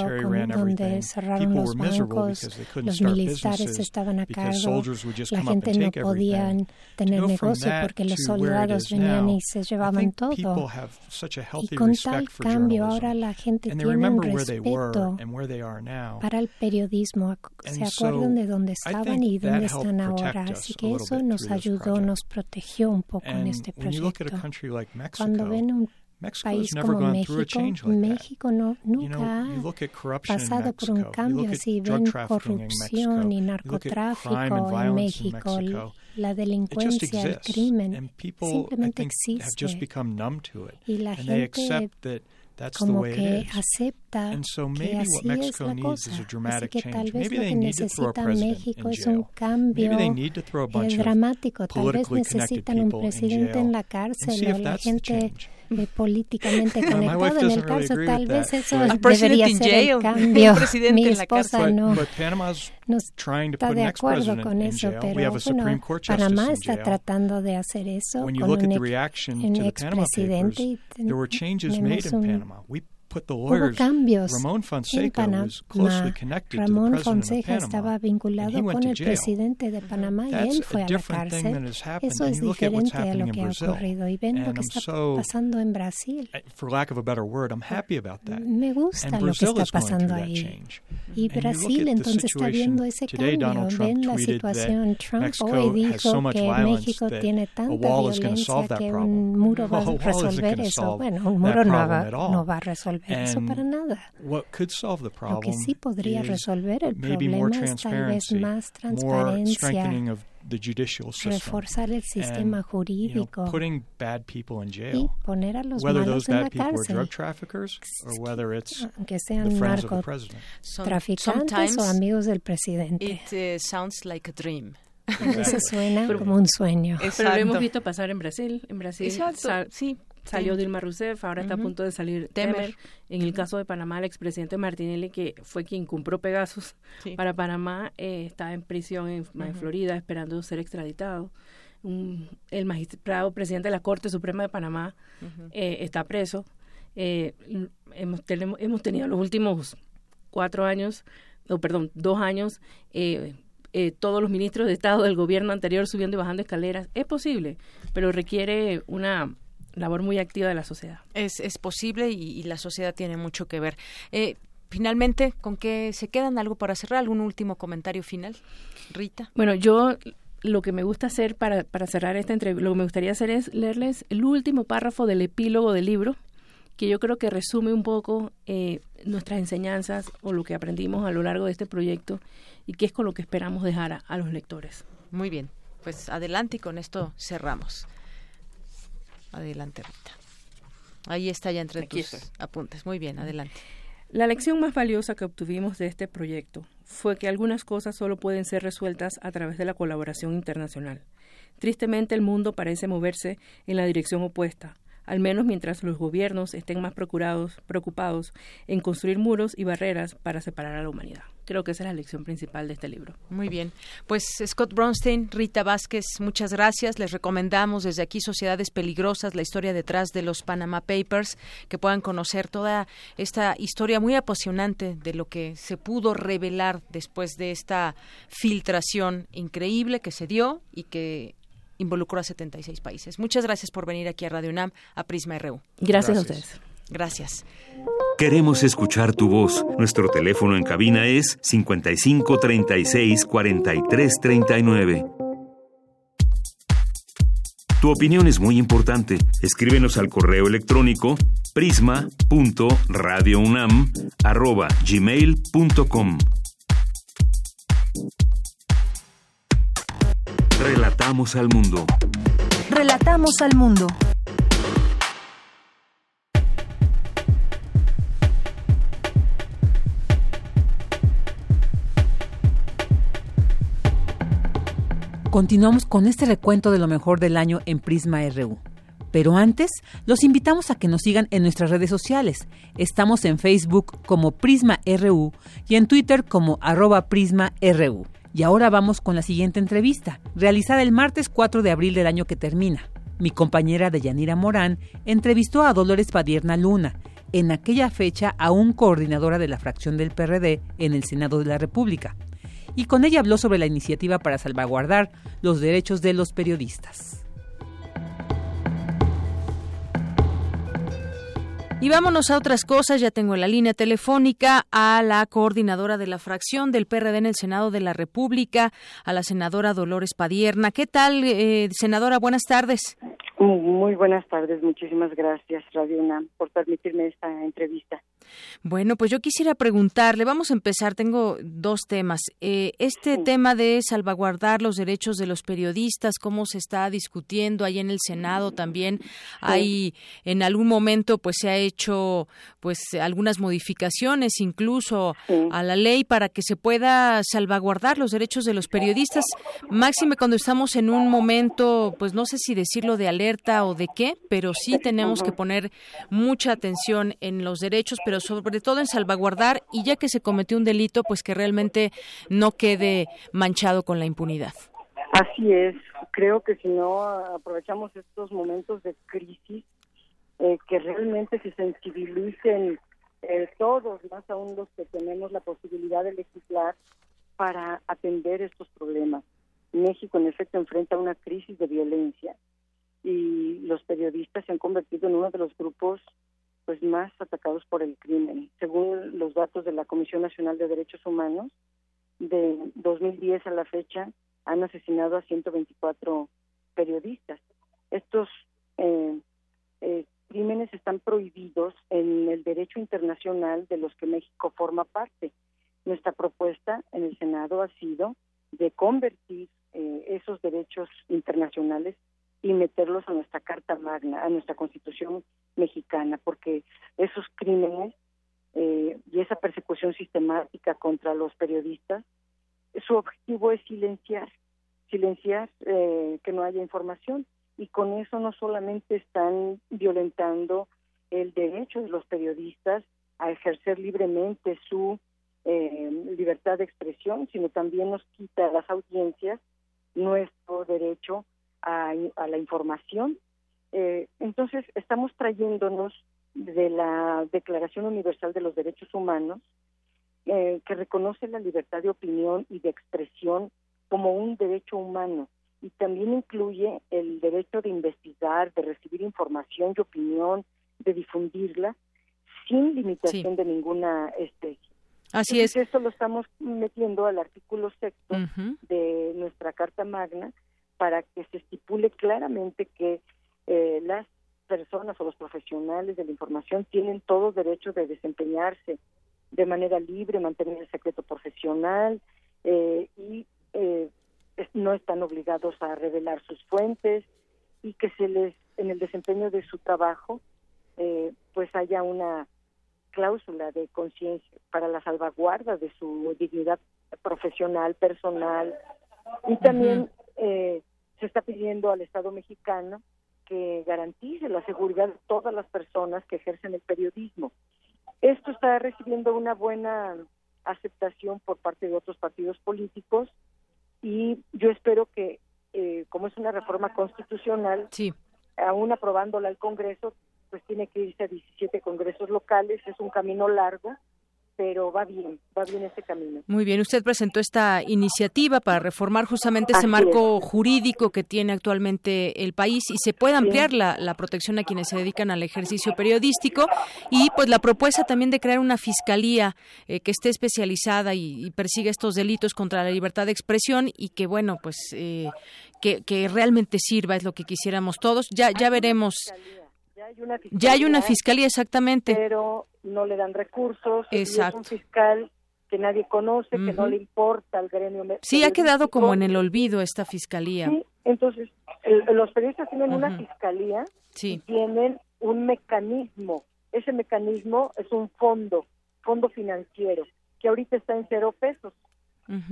[SPEAKER 13] donde cerraron los bancos, los militares estaban a cargo, la gente no podía tener negocio porque los soldados venían y se llevaban todo. Y con tal cambio ahora la gente tiene un respeto para el periodismo se acuerdan de dónde estaban y dónde están ahora. Así que eso nos ayudó, nos protegió un poco en este proyecto. Cuando ven un país como México, México no, nunca ha pasado por un cambio así. Ven corrupción y narcotráfico en México. La delincuencia, el crimen simplemente existe. Y la gente como que acepta que así es la cosa. Así que tal vez lo que necesita México es un cambio eh, dramático. Tal vez necesitan un presidente en la cárcel o la gente eh, políticamente (laughs) conectado. En el caso, tal vez eso debería ser el cambio. Mi esposa no, no. Está de acuerdo con eso, pero bueno, Panamá está tratando de hacer eso con un expresidente y tenemos un Hubo cambios en Panamá. Ramón Fonseca estaba vinculado con el presidente de Panamá y él fue a la cárcel. Eso es diferente a lo que ha ocurrido. Y ven lo que está pasando en Brasil. Me gusta lo que está pasando ahí. Y Brasil entonces está viendo ese cambio. Ven la situación. Trump hoy dijo que México tiene tanta violencia que un muro va a (laughs) resolver eso. Bueno, un muro no va, no va a resolver eso para nada. Lo que sí podría resolver el problema es tal vez más transparencia, reforzar el sistema jurídico y poner a los malos en la cárcel, aunque sean narcotraficantes o amigos del presidente.
[SPEAKER 10] It uh, sounds like a dream.
[SPEAKER 13] Eso suena como un sueño.
[SPEAKER 11] Pero lo hemos visto pasar en Brasil. En Brasil, sí, Salió Dilma Rousseff, ahora está a punto de salir Temer. En el caso de Panamá, el expresidente Martinelli, que fue quien compró Pegasus para Panamá, eh, está en prisión en, Florida esperando ser extraditado. el magistrado presidente de la Corte Suprema de Panamá eh, está preso. Eh, hemos, hemos tenido los últimos cuatro años, o perdón, dos años, todos los ministros de Estado del gobierno anterior subiendo y bajando escaleras. Es posible, pero requiere una labor muy activa de la sociedad.
[SPEAKER 10] Es, es posible y, la sociedad tiene mucho que ver. Eh, finalmente, ¿con qué se quedan? ¿Algo para cerrar? ¿Algún último comentario final? Rita.
[SPEAKER 11] Bueno, yo lo que me gusta hacer para, para cerrar esta entrevista, lo que me gustaría hacer es leerles el último párrafo del epílogo del libro, que yo creo que resume un poco eh, nuestras enseñanzas o lo que aprendimos a lo largo de este proyecto y que es con lo que esperamos dejar a los lectores.
[SPEAKER 10] Muy bien, pues adelante y con esto cerramos. Adelante, Rita. Ahí está ya entre tus apuntes. Muy bien, adelante.
[SPEAKER 11] La lección más valiosa que obtuvimos de este proyecto fue que algunas cosas solo pueden ser resueltas a través de la colaboración internacional. Tristemente el mundo parece moverse en la dirección opuesta, al menos mientras los gobiernos estén más preocupados en construir muros y barreras para separar a la humanidad. Creo que esa es la lección principal de este libro.
[SPEAKER 10] Muy bien. Pues Scott Bronstein, Rita Vázquez, muchas gracias. Les recomendamos desde aquí Sociedades Peligrosas, la historia detrás de los Panama Papers, que puedan conocer toda esta historia muy apasionante de lo que se pudo revelar después de esta filtración increíble que se dio y que involucró a 76 países. Muchas gracias por venir aquí a Radio UNAM, a Prisma RU.
[SPEAKER 11] Gracias, a ustedes.
[SPEAKER 10] Gracias.
[SPEAKER 5] Queremos escuchar tu voz. Nuestro teléfono en cabina es 55 36 43 39. Tu opinión es muy importante. Escríbenos al correo electrónico prisma.radiounam@gmail.com. Relatamos al mundo.
[SPEAKER 14] Relatamos al mundo.
[SPEAKER 1] Continuamos con este recuento de lo mejor del año en Prisma RU. Pero antes, los invitamos a que nos sigan en nuestras redes sociales. Estamos en Facebook como Prisma RU y en Twitter como arroba Prisma RU. Y ahora vamos con la siguiente entrevista, realizada el martes 4 de abril del año que termina. Mi compañera Deyanira Morán entrevistó a Dolores Padierna Luna, en aquella fecha aún coordinadora de la fracción del PRD en el Senado de la República, y con ella habló sobre la iniciativa para salvaguardar los derechos de los periodistas.
[SPEAKER 10] Y vámonos a otras cosas. Ya tengo en la línea telefónica a la coordinadora de la fracción del PRD en el Senado de la República, a la senadora Dolores Padierna. ¿Qué tal, eh, senadora? Buenas tardes.
[SPEAKER 15] Muy buenas tardes, muchísimas gracias Radio UNAM por permitirme esta entrevista.
[SPEAKER 10] Bueno, pues yo quisiera preguntarle, vamos a empezar, tengo dos temas. Eh, este tema de salvaguardar los derechos de los periodistas, cómo se está discutiendo ahí en el Senado también, hay en algún momento pues se ha hecho pues algunas modificaciones incluso a la ley para que se pueda salvaguardar los derechos de los periodistas, máxime cuando estamos en un momento pues no sé si decirlo de alerta o de qué, pero sí tenemos que poner mucha atención en los derechos, pero sobre todo en salvaguardar y ya que se cometió un delito, pues que realmente no quede manchado con la impunidad.
[SPEAKER 15] Así es, creo que si no aprovechamos estos momentos de crisis, eh, que realmente se sensibilicen eh, todos, más aún los que tenemos la posibilidad de legislar para atender estos problemas. México, en efecto, enfrenta una crisis de violencia y los periodistas se han convertido en uno de los grupos pues más atacados por el crimen. Según los datos de la Comisión Nacional de Derechos Humanos, de 2010 a la fecha han asesinado a 124 periodistas. Estos eh, eh, crímenes están prohibidos en el derecho internacional de los que México forma parte. Nuestra propuesta en el Senado ha sido de convertir eh, esos derechos internacionales y meterlos a nuestra Carta Magna, a nuestra Constitución mexicana, porque esos crímenes eh, y esa persecución sistemática contra los periodistas, su objetivo es silenciar, silenciar eh, que no haya información y con eso no solamente están violentando el derecho de los periodistas a ejercer libremente su eh, libertad de expresión, sino también nos quita a las audiencias nuestro derecho a, la información. Eh, entonces, estamos trayéndonos de la Declaración Universal de los Derechos Humanos, eh, que reconoce la libertad de opinión y de expresión como un derecho humano y también incluye el derecho de investigar, de recibir información y opinión, de difundirla sin limitación de ninguna especie.
[SPEAKER 10] Así es.
[SPEAKER 15] Esto lo estamos metiendo al artículo sexto de nuestra Carta Magna, para que se estipule claramente que eh, las personas o los profesionales de la información tienen todo derecho de desempeñarse de manera libre, mantener el secreto profesional eh, y eh, no están obligados a revelar sus fuentes y que se les en el desempeño de su trabajo eh, pues haya una cláusula de conciencia para la salvaguarda de su dignidad profesional, personal y también eh, se está pidiendo al Estado mexicano que garantice la seguridad de todas las personas que ejercen el periodismo. Esto está recibiendo una buena aceptación por parte de otros partidos políticos y yo espero que, eh, como es una reforma constitucional, aún aprobándola el Congreso, pues tiene que irse a 17 congresos locales, es un camino largo, pero va bien, va bien este camino.
[SPEAKER 10] Muy bien, usted presentó esta iniciativa para reformar justamente ese marco jurídico que tiene actualmente el país y se puede ampliar la, protección a quienes se dedican al ejercicio periodístico y pues la propuesta también de crear una fiscalía eh, que esté especializada y, persiga estos delitos contra la libertad de expresión y que bueno, pues eh, que, que realmente sirva es lo que quisiéramos todos. Ya, ya veremos. Ya hay una fiscalía, exactamente.
[SPEAKER 15] Pero no le dan recursos. Exacto. Es un fiscal que nadie conoce, que no le importa al gremio.
[SPEAKER 10] Sí, ha quedado como en el olvido esta fiscalía.
[SPEAKER 15] Sí, entonces los periodistas tienen una fiscalía y tienen un mecanismo. Ese mecanismo es un fondo, fondo financiero, que ahorita está en cero pesos.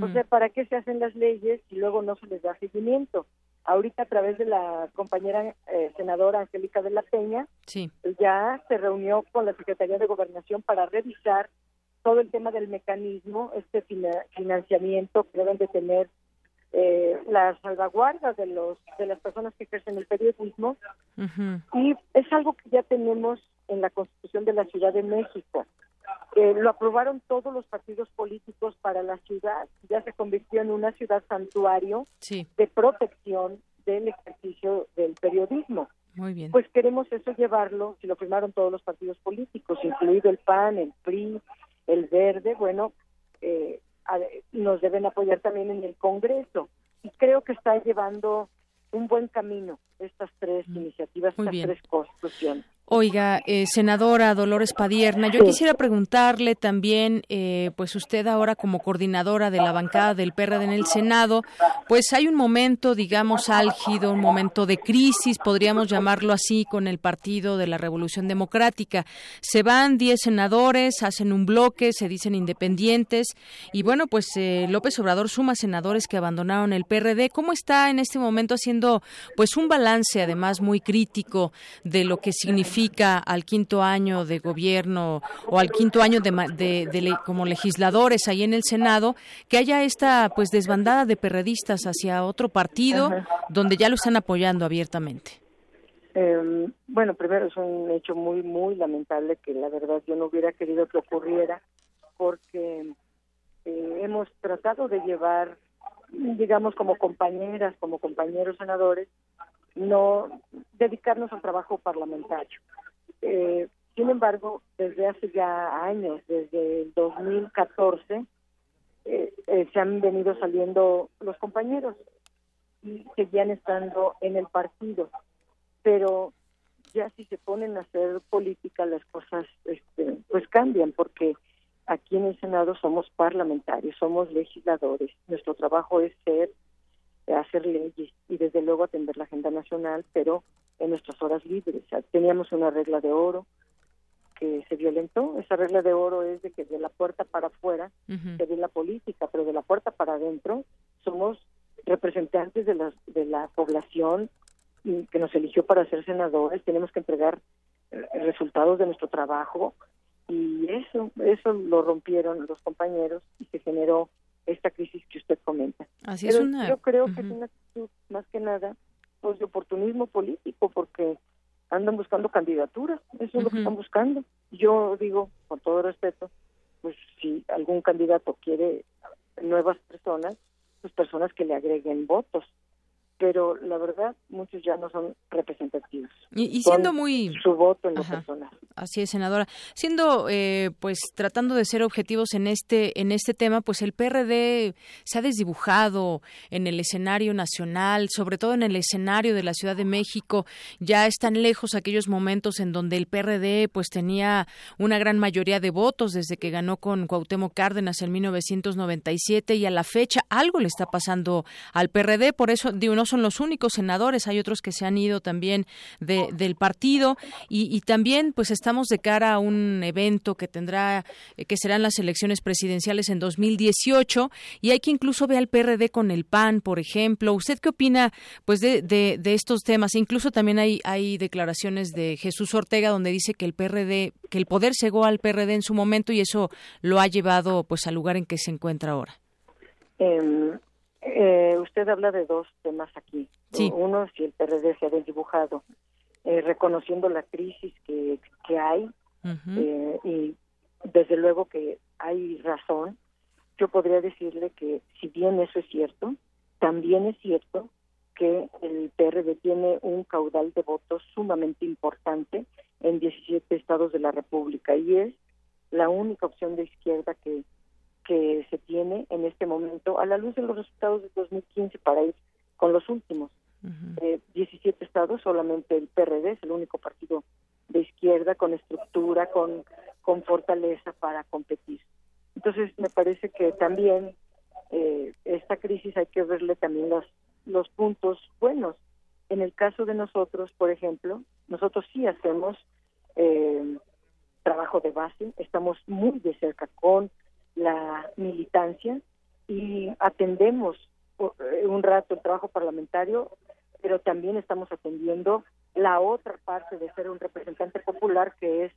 [SPEAKER 15] O sea, ¿para qué se hacen las leyes y luego no se les da seguimiento? Ahorita a través de la compañera eh, senadora Angélica de la Peña, ya se reunió con la Secretaría de Gobernación para revisar todo el tema del mecanismo, este financiamiento que deben de tener eh, las salvaguardas de los de las personas que ejercen el periodismo. Y es algo que ya tenemos en la Constitución de la Ciudad de México. Eh, lo aprobaron todos los partidos políticos para la ciudad, ya se convirtió en una ciudad santuario de protección del ejercicio del periodismo.
[SPEAKER 10] Muy bien.
[SPEAKER 15] Pues queremos eso llevarlo, si lo firmaron todos los partidos políticos, incluido el PAN, el PRI, el Verde, bueno, eh, nos deben apoyar también en el Congreso. Y creo que está llevando un buen camino estas tres mm. iniciativas, estas tres constituciones.
[SPEAKER 10] Oiga, eh, senadora Dolores Padierna, yo quisiera preguntarle también, eh, pues usted ahora como coordinadora de la bancada del PRD en el Senado, pues hay un momento, digamos, álgido, un momento de crisis, podríamos llamarlo así, con el Partido de la Revolución Democrática. Se van 10 senadores, hacen un bloque, se dicen independientes, y bueno, pues eh, López Obrador suma senadores que abandonaron el PRD. ¿Cómo está en este momento haciendo, pues, un balance, además, muy crítico de lo que significa al quinto año de gobierno o al quinto año de, como legisladores ahí en el Senado que haya esta pues desbandada de perredistas hacia otro partido donde ya lo están apoyando abiertamente?
[SPEAKER 15] Em, bueno, primero es un hecho muy, muy lamentable que la verdad yo no hubiera querido que ocurriera porque eh, hemos tratado de llevar, digamos, como compañeras, como compañeros senadores, no dedicarnos al trabajo parlamentario. Eh, sin embargo, desde hace ya años, desde el 2014, eh, eh, se han venido saliendo los compañeros y seguían estando en el partido. Pero ya si se ponen a hacer política, las cosas este, pues cambian, porque aquí en el Senado somos parlamentarios, somos legisladores. Nuestro trabajo es ser hacer leyes y desde luego atender la agenda nacional, pero en nuestras horas libres. teníamos una regla de oro que se violentó. Esa regla de oro es de que de la puerta para afuera se ve la política, pero de la puerta para adentro somos representantes de la, de la población que nos eligió para ser senadores, tenemos que entregar eh, resultados de nuestro trabajo y eso, eso lo rompieron los compañeros y se generó esta crisis que usted comenta.
[SPEAKER 10] Así es una...
[SPEAKER 15] Yo creo que es una actitud más que nada pues, de oportunismo político porque andan buscando candidaturas, eso es lo que están buscando. Yo digo, con todo respeto, pues si algún candidato quiere nuevas personas, pues personas que le agreguen votos. Pero la verdad, muchos ya no son representativos.
[SPEAKER 10] Y, siendo muy...
[SPEAKER 15] Su voto en lo personal.
[SPEAKER 10] Así es, senadora. Siendo, eh, pues, tratando de ser objetivos en este en este tema, pues el PRD se ha desdibujado en el escenario nacional, sobre todo en el escenario de la Ciudad de México. Ya están lejos aquellos momentos en donde el PRD, pues, tenía una gran mayoría de votos desde que ganó con Cuauhtémoc Cárdenas en 1997 y a la fecha algo le está pasando al PRD. Por eso, digo, no son los únicos senadores, hay otros que se han ido también de, del partido y, también, pues, estamos de cara a un evento que tendrá, eh, que serán las elecciones presidenciales en 2018 y hay que incluso ver al PRD con el PAN, por ejemplo. ¿Usted qué opina, pues, de, de, estos temas? Incluso también hay, hay declaraciones de Jesús Ortega donde dice que el PRD, que el poder cegó al PRD en su momento y eso lo ha llevado, pues, al lugar en que se encuentra ahora.
[SPEAKER 15] Em, eh, usted habla de dos temas aquí. Uno, si el PRD se ha desdibujado eh, reconociendo la crisis que, que hay eh, y desde luego que hay razón. Yo podría decirle que si bien eso es cierto, también es cierto que el PRD tiene un caudal de votos sumamente importante en 17 estados de la República y es la única opción de izquierda que, que se tiene en este momento a la luz de los resultados de 2015 para ir con los últimos. 17 eh, estados, solamente el PRD es el único partido de izquierda con estructura, con, con fortaleza para competir. Entonces, me parece que también eh, esta crisis hay que verle también los, los puntos buenos. En el caso de nosotros, por ejemplo, nosotros sí hacemos eh, trabajo de base, estamos muy de cerca con la militancia y atendemos un rato el trabajo parlamentario pero también estamos atendiendo la otra parte de ser un representante popular, que es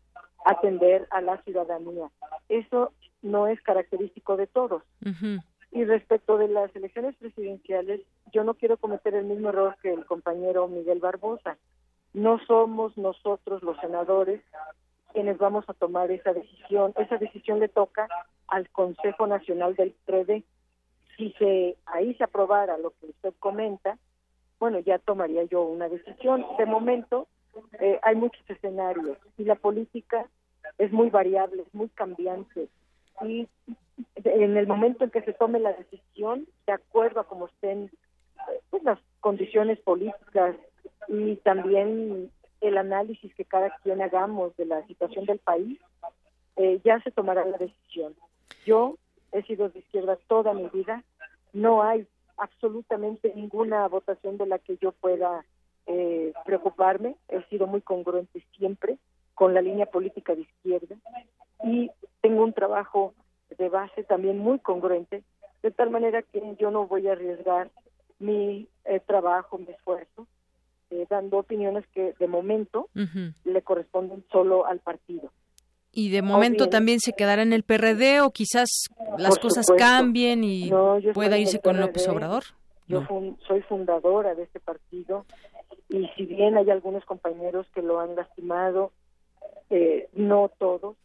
[SPEAKER 15] atender a la ciudadanía. Eso no es característico de todos. Y respecto de las elecciones presidenciales, yo no quiero cometer el mismo error que el compañero Miguel Barbosa. No somos nosotros los senadores quienes vamos a tomar esa decisión. Esa decisión le toca al Consejo Nacional del 3D. Si se ahí se aprobara lo que usted comenta, bueno, ya tomaría yo una decisión. De momento eh, hay muchos escenarios y la política es muy variable, es muy cambiante. Y en el momento en que se tome la decisión, de acuerdo a cómo estén pues, las condiciones políticas y también el análisis que cada quien hagamos de la situación del país, eh, ya se tomará la decisión. Yo he sido de izquierda toda mi vida, no hay absolutamente ninguna votación de la que yo pueda eh, preocuparme. He sido muy congruente siempre con la línea política de izquierda. Y tengo un trabajo de base también muy congruente, de tal manera que yo no voy a arriesgar mi eh, trabajo, mi esfuerzo, eh, dando opiniones que de momento le corresponden solo al partido
[SPEAKER 10] y de momento también se quedará en el PRD o quizás las cosas cambien y pueda irse con López Obrador.
[SPEAKER 15] Yo soy fundadora de este partido y si bien hay algunos compañeros que lo han lastimado, eh, no todos,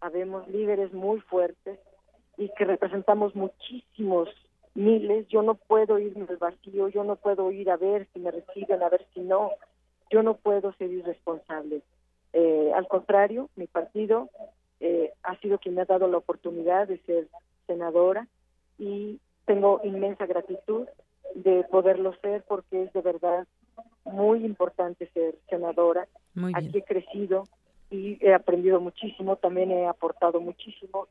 [SPEAKER 15] habemos líderes muy fuertes y que representamos muchísimos miles. Yo no puedo irme al vacío, yo no puedo ir a ver si me reciben, a ver si no. Yo no puedo ser irresponsable. Eh, al contrario, mi partido eh, ha sido quien me ha dado la oportunidad de ser senadora y tengo inmensa gratitud de poderlo ser porque es de verdad muy importante ser senadora. Aquí he crecido y he aprendido muchísimo, también he aportado muchísimo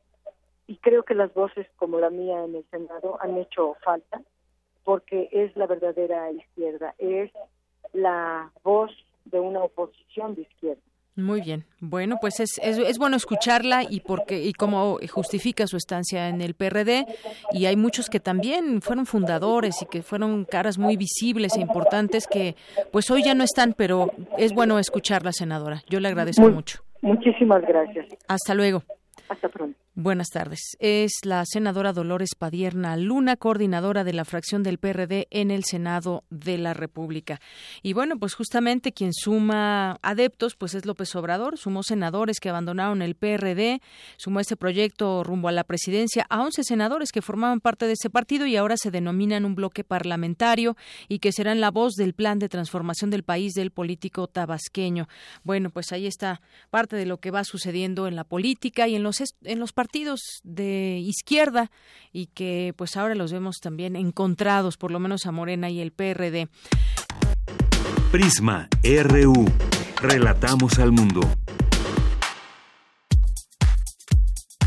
[SPEAKER 15] y creo que las voces como la mía en el Senado han hecho falta porque es la verdadera izquierda, es la voz de una oposición de izquierda.
[SPEAKER 10] Muy bien. Bueno, pues es, es, bueno escucharla y porque y cómo justifica su estancia en el PRD y hay muchos que también fueron fundadores y que fueron caras muy visibles e importantes que pues hoy ya no están, pero es bueno escucharla, senadora. Yo le agradezco mucho.
[SPEAKER 15] Muchísimas gracias.
[SPEAKER 10] Hasta luego.
[SPEAKER 15] Hasta pronto.
[SPEAKER 10] Buenas tardes. Es la senadora Dolores Padierna Luna, coordinadora de la fracción del PRD en el Senado de la República. Y bueno, pues justamente quien suma adeptos, pues es López Obrador. Sumó senadores que abandonaron el PRD, sumó este proyecto rumbo a la presidencia a 11 senadores que formaban parte de ese partido y ahora se denominan un bloque parlamentario y que serán la voz del plan de transformación del país del político tabasqueño. Bueno, pues ahí está parte de lo que va sucediendo en la política y en los, en los partidos partidos de izquierda y que pues ahora los vemos también encontrados, por lo menos a Morena y el PRD.
[SPEAKER 5] Prisma RU. Relatamos al mundo.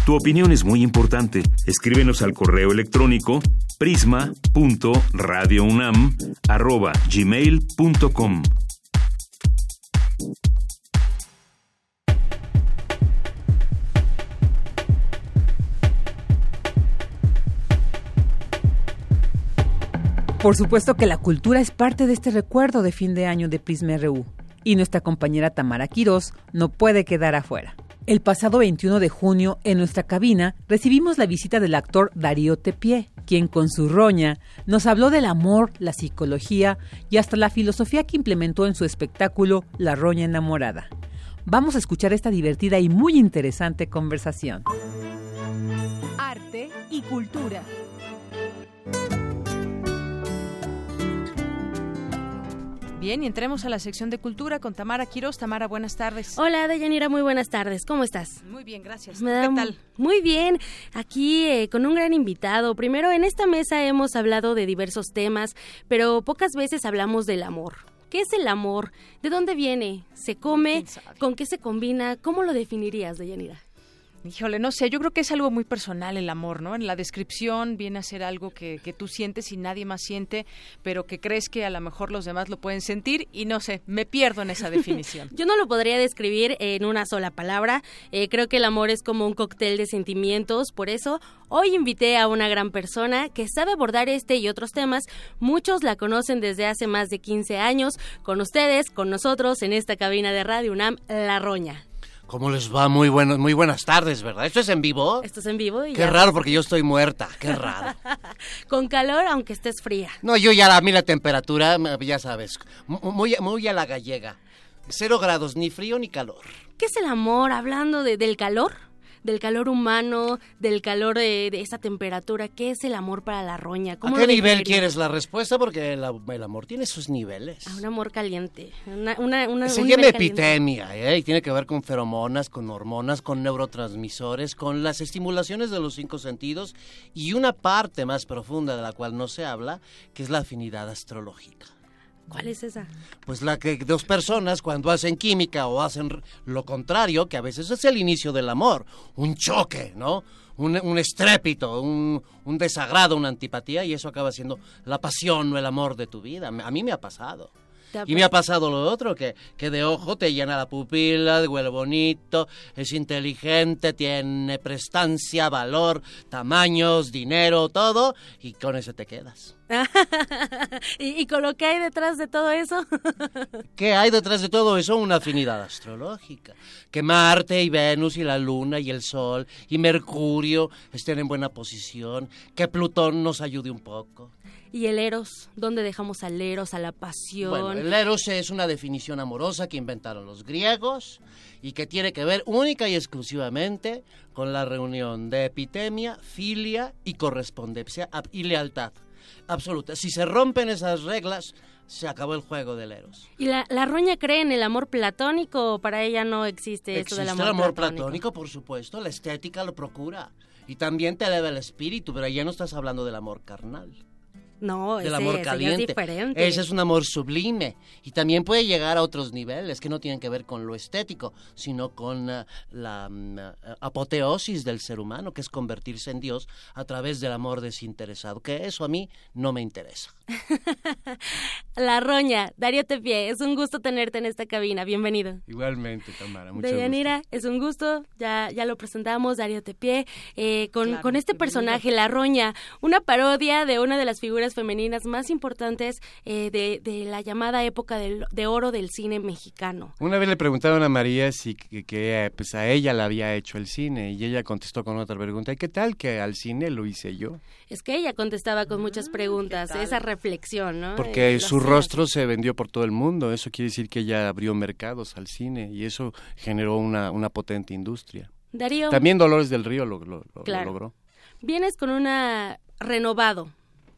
[SPEAKER 5] Tu opinión es muy importante. Escríbenos al correo electrónico prisma.radiounam@gmail.com.
[SPEAKER 1] Por supuesto que la cultura es parte de este recuerdo de fin de año de Prisma RU y nuestra compañera Tamara Quirós no puede quedar afuera. El pasado 21 de junio, en nuestra cabina, recibimos la visita del actor Darío Tepié, quien con su roña nos habló del amor, la psicología y hasta la filosofía que implementó en su espectáculo La Roña Enamorada. Vamos a escuchar esta divertida y muy interesante conversación.
[SPEAKER 14] Arte y cultura.
[SPEAKER 10] Bien, y entremos a la sección de cultura con Tamara Quiroz. Tamara, buenas tardes.
[SPEAKER 16] Hola, Deyanira, muy buenas tardes. ¿Cómo estás?
[SPEAKER 10] Muy bien, gracias. ¿Qué tal?
[SPEAKER 16] Muy bien, aquí eh, con un gran invitado. Primero, en esta mesa hemos hablado de diversos temas, pero pocas veces hablamos del amor. ¿Qué es el amor? ¿De dónde viene? ¿Se come? ¿Con qué se combina? ¿Cómo lo definirías, Deyanira?
[SPEAKER 10] Híjole, no sé, yo creo que es algo muy personal el amor, ¿no? En la descripción viene a ser algo que, que, tú sientes y nadie más siente, pero que crees que a lo mejor los demás lo pueden sentir y no sé, me pierdo en esa (laughs) definición.
[SPEAKER 16] yo no lo podría describir en una sola palabra, eh, creo que el amor es como un cóctel de sentimientos, por eso hoy invité a una gran persona que sabe abordar este y otros temas, muchos la conocen desde hace más de 15 años, con ustedes, con nosotros en esta cabina de Radio UNAM, La Roña.
[SPEAKER 17] ¿Cómo les va? Muy buenos, muy buenas tardes, ¿verdad? ¿Esto es en vivo?
[SPEAKER 16] Esto es en vivo y
[SPEAKER 17] Qué raro porque yo estoy muerta, qué (laughs) raro.
[SPEAKER 16] Con calor aunque estés fría.
[SPEAKER 17] No, yo ya a mí la temperatura, ya sabes, muy, muy a la gallega. Cero grados, ni frío ni calor.
[SPEAKER 16] ¿Qué es el amor? Hablando de, del calor del calor humano, del calor de, esa temperatura. ¿Qué es el amor para la roña?
[SPEAKER 17] ¿A qué nivel quieres la respuesta? Porque el, amor tiene sus niveles.
[SPEAKER 16] A un amor caliente. Una, una,
[SPEAKER 17] Se llama epidemia, ¿eh? Y tiene que ver con feromonas, con hormonas, con neurotransmisores, con las estimulaciones de los cinco sentidos y una parte más profunda de la cual no se habla, que es la afinidad astrológica.
[SPEAKER 16] ¿Cuál es esa?
[SPEAKER 17] Pues la que dos personas cuando hacen química o hacen lo contrario, que a veces es el inicio del amor, un choque, ¿no? Un, estrépito, un, un, desagrado, una antipatía, y eso acaba siendo la pasión o el amor de tu vida. A mí me ha pasado. Y me ha pasado lo otro, que, que de ojo te llena la pupila, huele bonito, es inteligente, tiene prestancia, valor, tamaños, dinero, todo, y con eso te quedas. (laughs)
[SPEAKER 16] ¿Y, con lo que hay detrás de todo eso? (laughs)
[SPEAKER 17] ¿Qué hay detrás de todo eso? Una afinidad astrológica. Que Marte y Venus y la Luna y el Sol y Mercurio estén en buena posición. Que Plutón nos ayude un poco.
[SPEAKER 16] ¿Y el Eros? ¿Dónde dejamos al Eros, a la pasión?
[SPEAKER 17] Bueno, el Eros es una definición amorosa que inventaron los griegos y que tiene que ver única y exclusivamente con la reunión de epitemia, filia y correspondencia y lealtad absoluta. Si se rompen esas reglas, se acabó el juego del Eros.
[SPEAKER 16] ¿Y la, la roña cree en el amor platónico o para ella no existe,
[SPEAKER 17] esto
[SPEAKER 16] del
[SPEAKER 17] amor, el amor platónico? por supuesto. La estética lo procura. Y también te eleva el espíritu, pero ya no estás hablando del amor carnal.
[SPEAKER 16] No, del amor caliente. Es diferente.
[SPEAKER 17] Ese es un amor sublime y también puede llegar a otros niveles que no tienen que ver con lo estético, sino con uh, la mm, uh, apoteosis del ser humano, que es convertirse en Dios a través del amor desinteresado, que eso a mí no me interesa. (laughs)
[SPEAKER 16] la Roña, Darío Tepié, es un gusto tenerte en esta cabina, bienvenido.
[SPEAKER 17] Igualmente, Tamara, mucho
[SPEAKER 16] Deyanira, es un gusto, ya, ya lo presentamos, Darío Tepié, eh, con, con este personaje, La Roña, una parodia de una de las figuras femeninas más importantes eh, de, la llamada época de oro del cine mexicano.
[SPEAKER 18] Una vez le preguntaron a María si que, pues a ella la había hecho el cine y ella contestó con otra pregunta, ¿y qué tal que al cine lo hice yo?
[SPEAKER 16] Es que ella contestaba con muchas ah, preguntas, esa reflexión, ¿no?
[SPEAKER 18] Porque su rostro se vendió por todo el mundo, eso quiere decir que ella abrió mercados al cine y eso generó una, una potente industria.
[SPEAKER 16] Darío.
[SPEAKER 18] También Dolores del Río lo, lo, lo logró.
[SPEAKER 16] Vienes con una renovado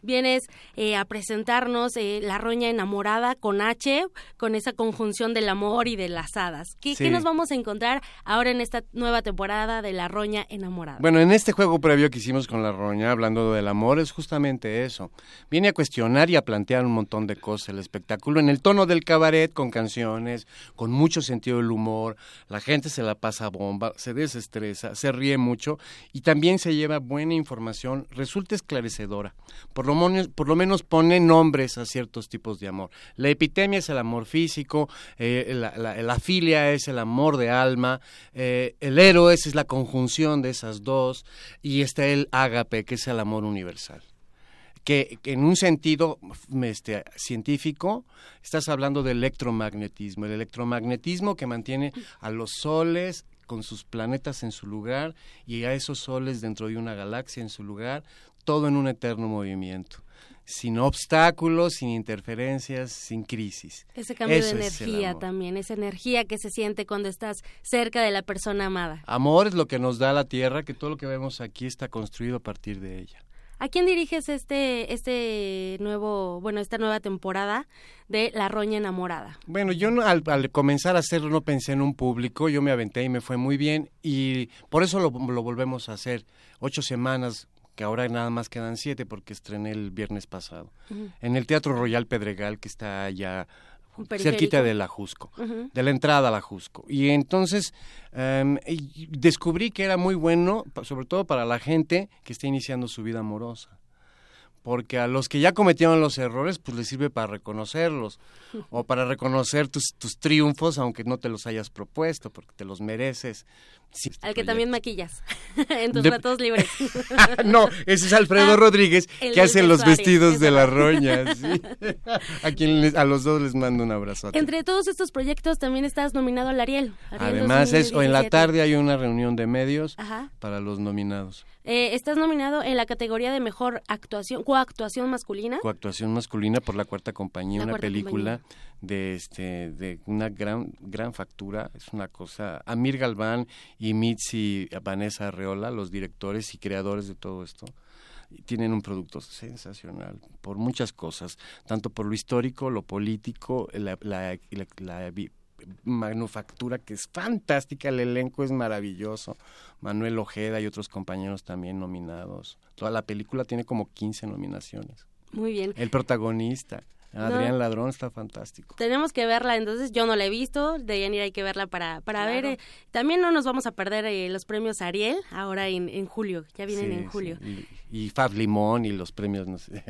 [SPEAKER 16] vienes eh, a presentarnos eh, La Roña Enamorada con H, con esa conjunción del amor y de las hadas. ¿Qué, nos vamos a encontrar ahora en esta nueva temporada de La Roña Enamorada?
[SPEAKER 18] Bueno, en este juego previo que hicimos con La Roña, hablando del amor, es justamente eso. Viene a cuestionar y a plantear un montón de cosas el espectáculo en el tono del cabaret, con canciones, con mucho sentido del humor. La gente se la pasa bomba, se desestresa, se ríe mucho y también se lleva buena información, resulta esclarecedora. Por lo por lo menos pone nombres a ciertos tipos de amor. La epidemia es el amor físico, eh, la, filia es el amor de alma, eh, el héroe es la conjunción de esas dos, y está el ágape, que es el amor universal. Que, en un sentido este, científico estás hablando del electromagnetismo, el electromagnetismo que mantiene a los soles con sus planetas en su lugar y a esos soles dentro de una galaxia en su lugar, todo en un eterno movimiento sin obstáculos, sin interferencias, sin crisis.
[SPEAKER 16] Ese cambio de energía también, esa energía que se siente cuando estás cerca de la persona amada.
[SPEAKER 18] Amor es lo que nos da la tierra, que todo lo que vemos aquí está construido a partir de ella.
[SPEAKER 16] ¿A quién diriges este, este nuevo, bueno, esta nueva temporada de La Roña Enamorada?
[SPEAKER 18] Bueno, yo al, comenzar a hacerlo no pensé en un público, yo me aventé y me fue muy bien y por eso lo, lo volvemos a hacer. Ocho semanas que ahora nada más quedan siete porque estrené el viernes pasado, en el Teatro Royal Pedregal, que está allá cerquita de la Jusco, de la entrada a la Jusco. Y entonces em, descubrí que era muy bueno, sobre todo para la gente que está iniciando su vida amorosa porque a los que ya cometieron los errores, pues les sirve para reconocerlos (laughs) o para reconocer tus, tus triunfos, aunque no te los hayas propuesto, porque te los mereces.
[SPEAKER 16] Al que también maquillas (laughs) en tus ratos libres. (laughs)
[SPEAKER 18] no, ese es Alfredo ah, Rodríguez, que hace los vestidos de la roña. a quien a los dos les mando un abrazo.
[SPEAKER 16] Entre todos estos proyectos también estás nominado al Ariel.
[SPEAKER 18] Además, es, o en la tarde hay una reunión de medios para los nominados.
[SPEAKER 16] Eh, estás nominado en la categoría de mejor actuación, coactuación masculina.
[SPEAKER 18] Coactuación masculina por la cuarta compañía, una película de este de una gran gran factura, es una cosa. Amir Galván y Mitzi Vanessa Arreola, los directores y creadores de todo esto, tienen un producto sensacional por muchas cosas, tanto por lo histórico, lo político, la, la, la manufactura que es fantástica, el elenco es maravilloso, Manuel Ojeda y otros compañeros también nominados. Toda la película tiene como 15 nominaciones.
[SPEAKER 16] Muy bien.
[SPEAKER 18] El protagonista. Adrián Ladrón está fantástico.
[SPEAKER 16] Tenemos que verla, entonces yo no la he visto, de Yanira hay que verla para, para ver. Eh, también no nos vamos a perder eh, los premios Ariel ahora en, en julio, ya vienen en julio.
[SPEAKER 18] Y, Fab Limón y los premios, no sé.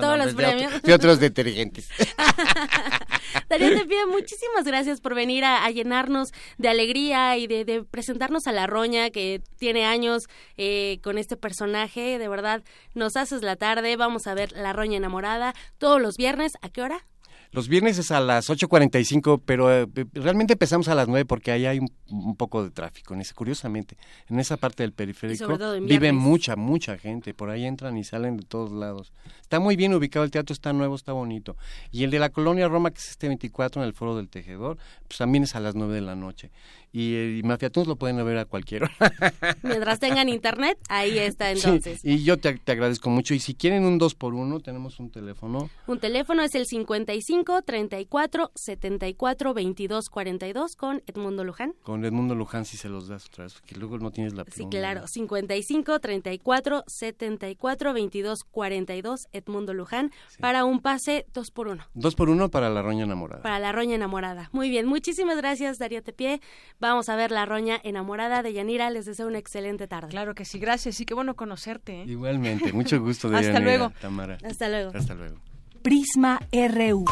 [SPEAKER 16] Todos los premios.
[SPEAKER 18] y otros detergentes. (laughs)
[SPEAKER 16] Darío, te pido muchísimas gracias por venir a, llenarnos de alegría y de, presentarnos a la Roña, que tiene años eh, con este personaje. De verdad, nos haces la tarde. Vamos a ver La Roña enamorada todos los viernes. ¿A qué hora?
[SPEAKER 18] Los viernes es a las 8.45, pero eh, realmente empezamos a las 9 porque ahí hay un, poco de tráfico. En ese, curiosamente, en esa parte del periférico vive mucha, mucha gente. Por ahí entran y salen de todos lados. Está muy bien ubicado, el teatro está nuevo, está bonito. Y el de la Colonia Roma, que es este 24 en el Foro del Tejedor, pues también es a las 9 de la noche y, y Mafiatunes lo pueden ver a cualquiera. (laughs)
[SPEAKER 16] Mientras tengan internet, ahí está entonces.
[SPEAKER 18] y yo te, agradezco mucho. Y si quieren un 2 por 1 tenemos un teléfono.
[SPEAKER 16] Un teléfono es el 55 34 74 22 42 con Edmundo Luján.
[SPEAKER 18] Con Edmundo Luján si se los das otra vez, porque luego no tienes la
[SPEAKER 16] Sí, claro. 55 34 74 22 42 Edmundo Luján para un pase 2 por 1
[SPEAKER 18] 2 por 1 para la roña enamorada.
[SPEAKER 16] Para la roña enamorada. Muy bien. Muchísimas gracias, Darío Tepié. Vamos a ver la roña enamorada de Yanira. Les deseo una excelente tarde.
[SPEAKER 10] Claro que sí, gracias y qué bueno conocerte.
[SPEAKER 18] ¿eh? Igualmente, mucho gusto de (laughs)
[SPEAKER 10] Hasta luego.
[SPEAKER 18] Tamara.
[SPEAKER 16] Hasta luego.
[SPEAKER 18] Hasta luego.
[SPEAKER 14] Prisma RU.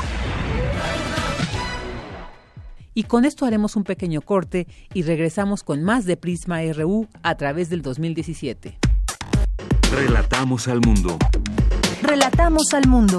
[SPEAKER 1] Y con esto haremos un pequeño corte y regresamos con más de Prisma RU a través del 2017.
[SPEAKER 5] Relatamos al mundo.
[SPEAKER 14] Relatamos al mundo.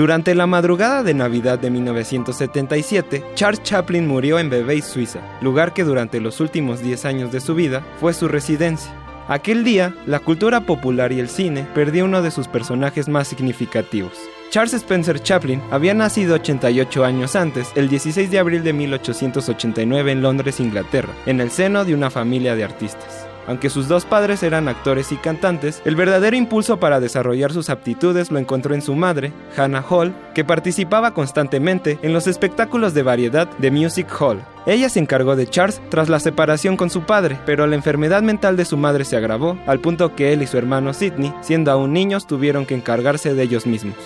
[SPEAKER 19] Durante la madrugada de Navidad de 1977, Charles Chaplin murió en Vevey, Suiza, lugar que durante los últimos 10 años de su vida fue su residencia. Aquel día, la cultura popular y el cine perdió uno de sus personajes más significativos. Charles Spencer Chaplin había nacido 88 años antes, el 16 de abril de 1889 en Londres, Inglaterra, en el seno de una familia de artistas. Aunque sus dos padres eran actores y cantantes, el verdadero impulso para desarrollar sus aptitudes lo encontró en su madre, Hannah Hall, que participaba constantemente en los espectáculos de variedad de Music Hall. Ella se encargó de Charles tras la separación con su padre, pero la enfermedad mental de su madre se agravó, al punto que él y su hermano Sidney, siendo aún niños, tuvieron que encargarse de ellos mismos.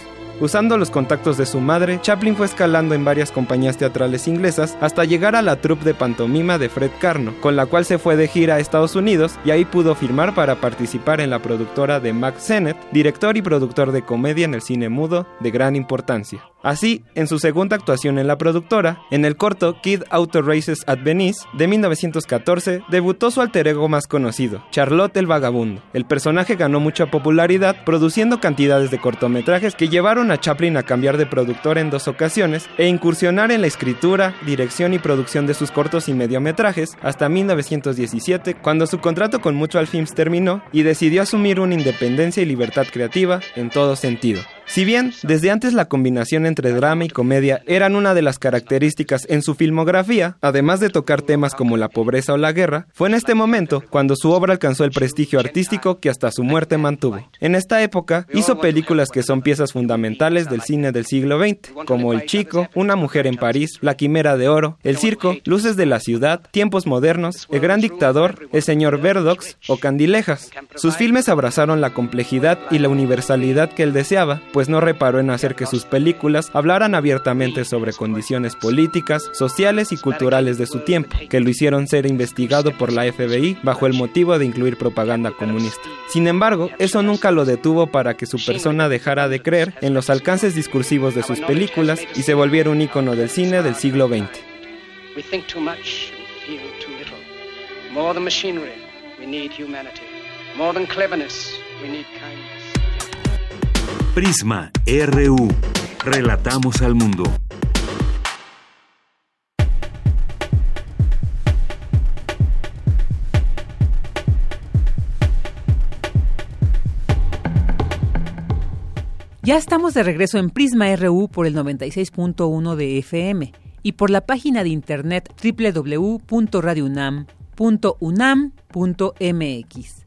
[SPEAKER 19] Usando los contactos de su madre, Chaplin fue escalando en varias compañías teatrales inglesas hasta llegar a la troupe de pantomima de Fred Carno, con la cual se fue de gira a Estados Unidos y ahí pudo firmar para participar en la productora de Max Sennett, director y productor de comedia en el cine mudo de gran importancia. Así, en su segunda actuación en la productora, en el corto Kid Auto Races at Venice de 1914, debutó su alter ego más conocido, Charlotte el Vagabundo. El personaje ganó mucha popularidad produciendo cantidades de cortometrajes que llevaron a Chaplin a cambiar de productor en dos ocasiones e incursionar en la escritura, dirección y producción de sus cortos y mediometrajes hasta 1917, cuando su contrato con Mutual Films terminó y decidió asumir una independencia y libertad creativa en todo sentido. Si bien desde antes la combinación entre drama y comedia eran una de las características en su filmografía, además de tocar temas como la pobreza o la guerra, fue en este momento cuando su obra alcanzó el prestigio artístico que hasta su muerte mantuvo. En esta época hizo películas que son piezas fundamentales del cine del siglo XX, como El Chico, Una mujer en París, La Quimera de Oro, El Circo, Luces de la Ciudad, Tiempos Modernos, El Gran Dictador, El Señor Verdox o Candilejas. Sus filmes abrazaron la complejidad y la universalidad que él deseaba, pues no reparó en hacer que sus películas hablaran abiertamente sobre condiciones políticas, sociales y culturales de su tiempo, que lo hicieron ser investigado por la FBI bajo el motivo de incluir propaganda comunista. Sin embargo, eso nunca lo detuvo para que su persona dejara de creer en los alcances discursivos de sus películas y se volviera un ícono del cine del siglo XX.
[SPEAKER 5] Prisma RU. Relatamos al mundo.
[SPEAKER 1] Ya estamos de regreso en Prisma RU por el 96.1 de FM y por la página de internet www.radiounam.unam.mx.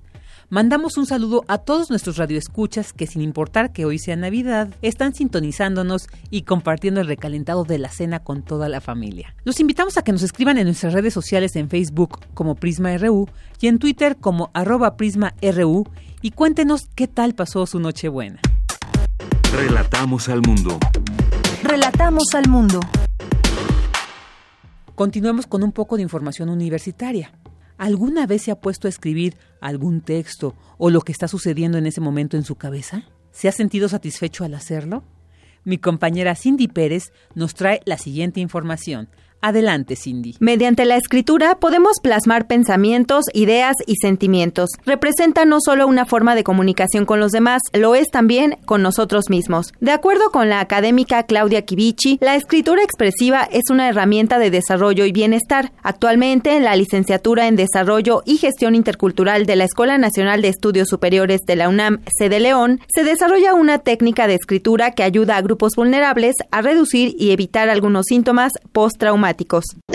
[SPEAKER 1] Mandamos un saludo a todos nuestros radioescuchas que sin importar que hoy sea Navidad, están sintonizándonos y compartiendo el recalentado de la cena con toda la familia. Los invitamos a que nos escriban en nuestras redes sociales en Facebook como Prisma RU y en Twitter como arroba Prisma RU y cuéntenos qué tal pasó su Nochebuena.
[SPEAKER 5] Relatamos al mundo.
[SPEAKER 14] Relatamos al mundo.
[SPEAKER 1] Continuemos con un poco de información universitaria. ¿Alguna vez se ha puesto a escribir algún texto o lo que está sucediendo en ese momento en su cabeza? ¿Se ha sentido satisfecho al hacerlo? Mi compañera Cindy Pérez nos trae la siguiente información. Adelante, Cindy.
[SPEAKER 20] Mediante la escritura podemos plasmar pensamientos, ideas y sentimientos. Representa no solo una forma de comunicación con los demás, lo es también con nosotros mismos. De acuerdo con la académica Claudia Kivici, la escritura expresiva es una herramienta de desarrollo y bienestar. Actualmente, en la licenciatura en Desarrollo y Gestión Intercultural de la Escuela Nacional de Estudios Superiores de la UNAM, sede León, se desarrolla una técnica de escritura que ayuda a grupos vulnerables a reducir y evitar algunos síntomas postraumáticos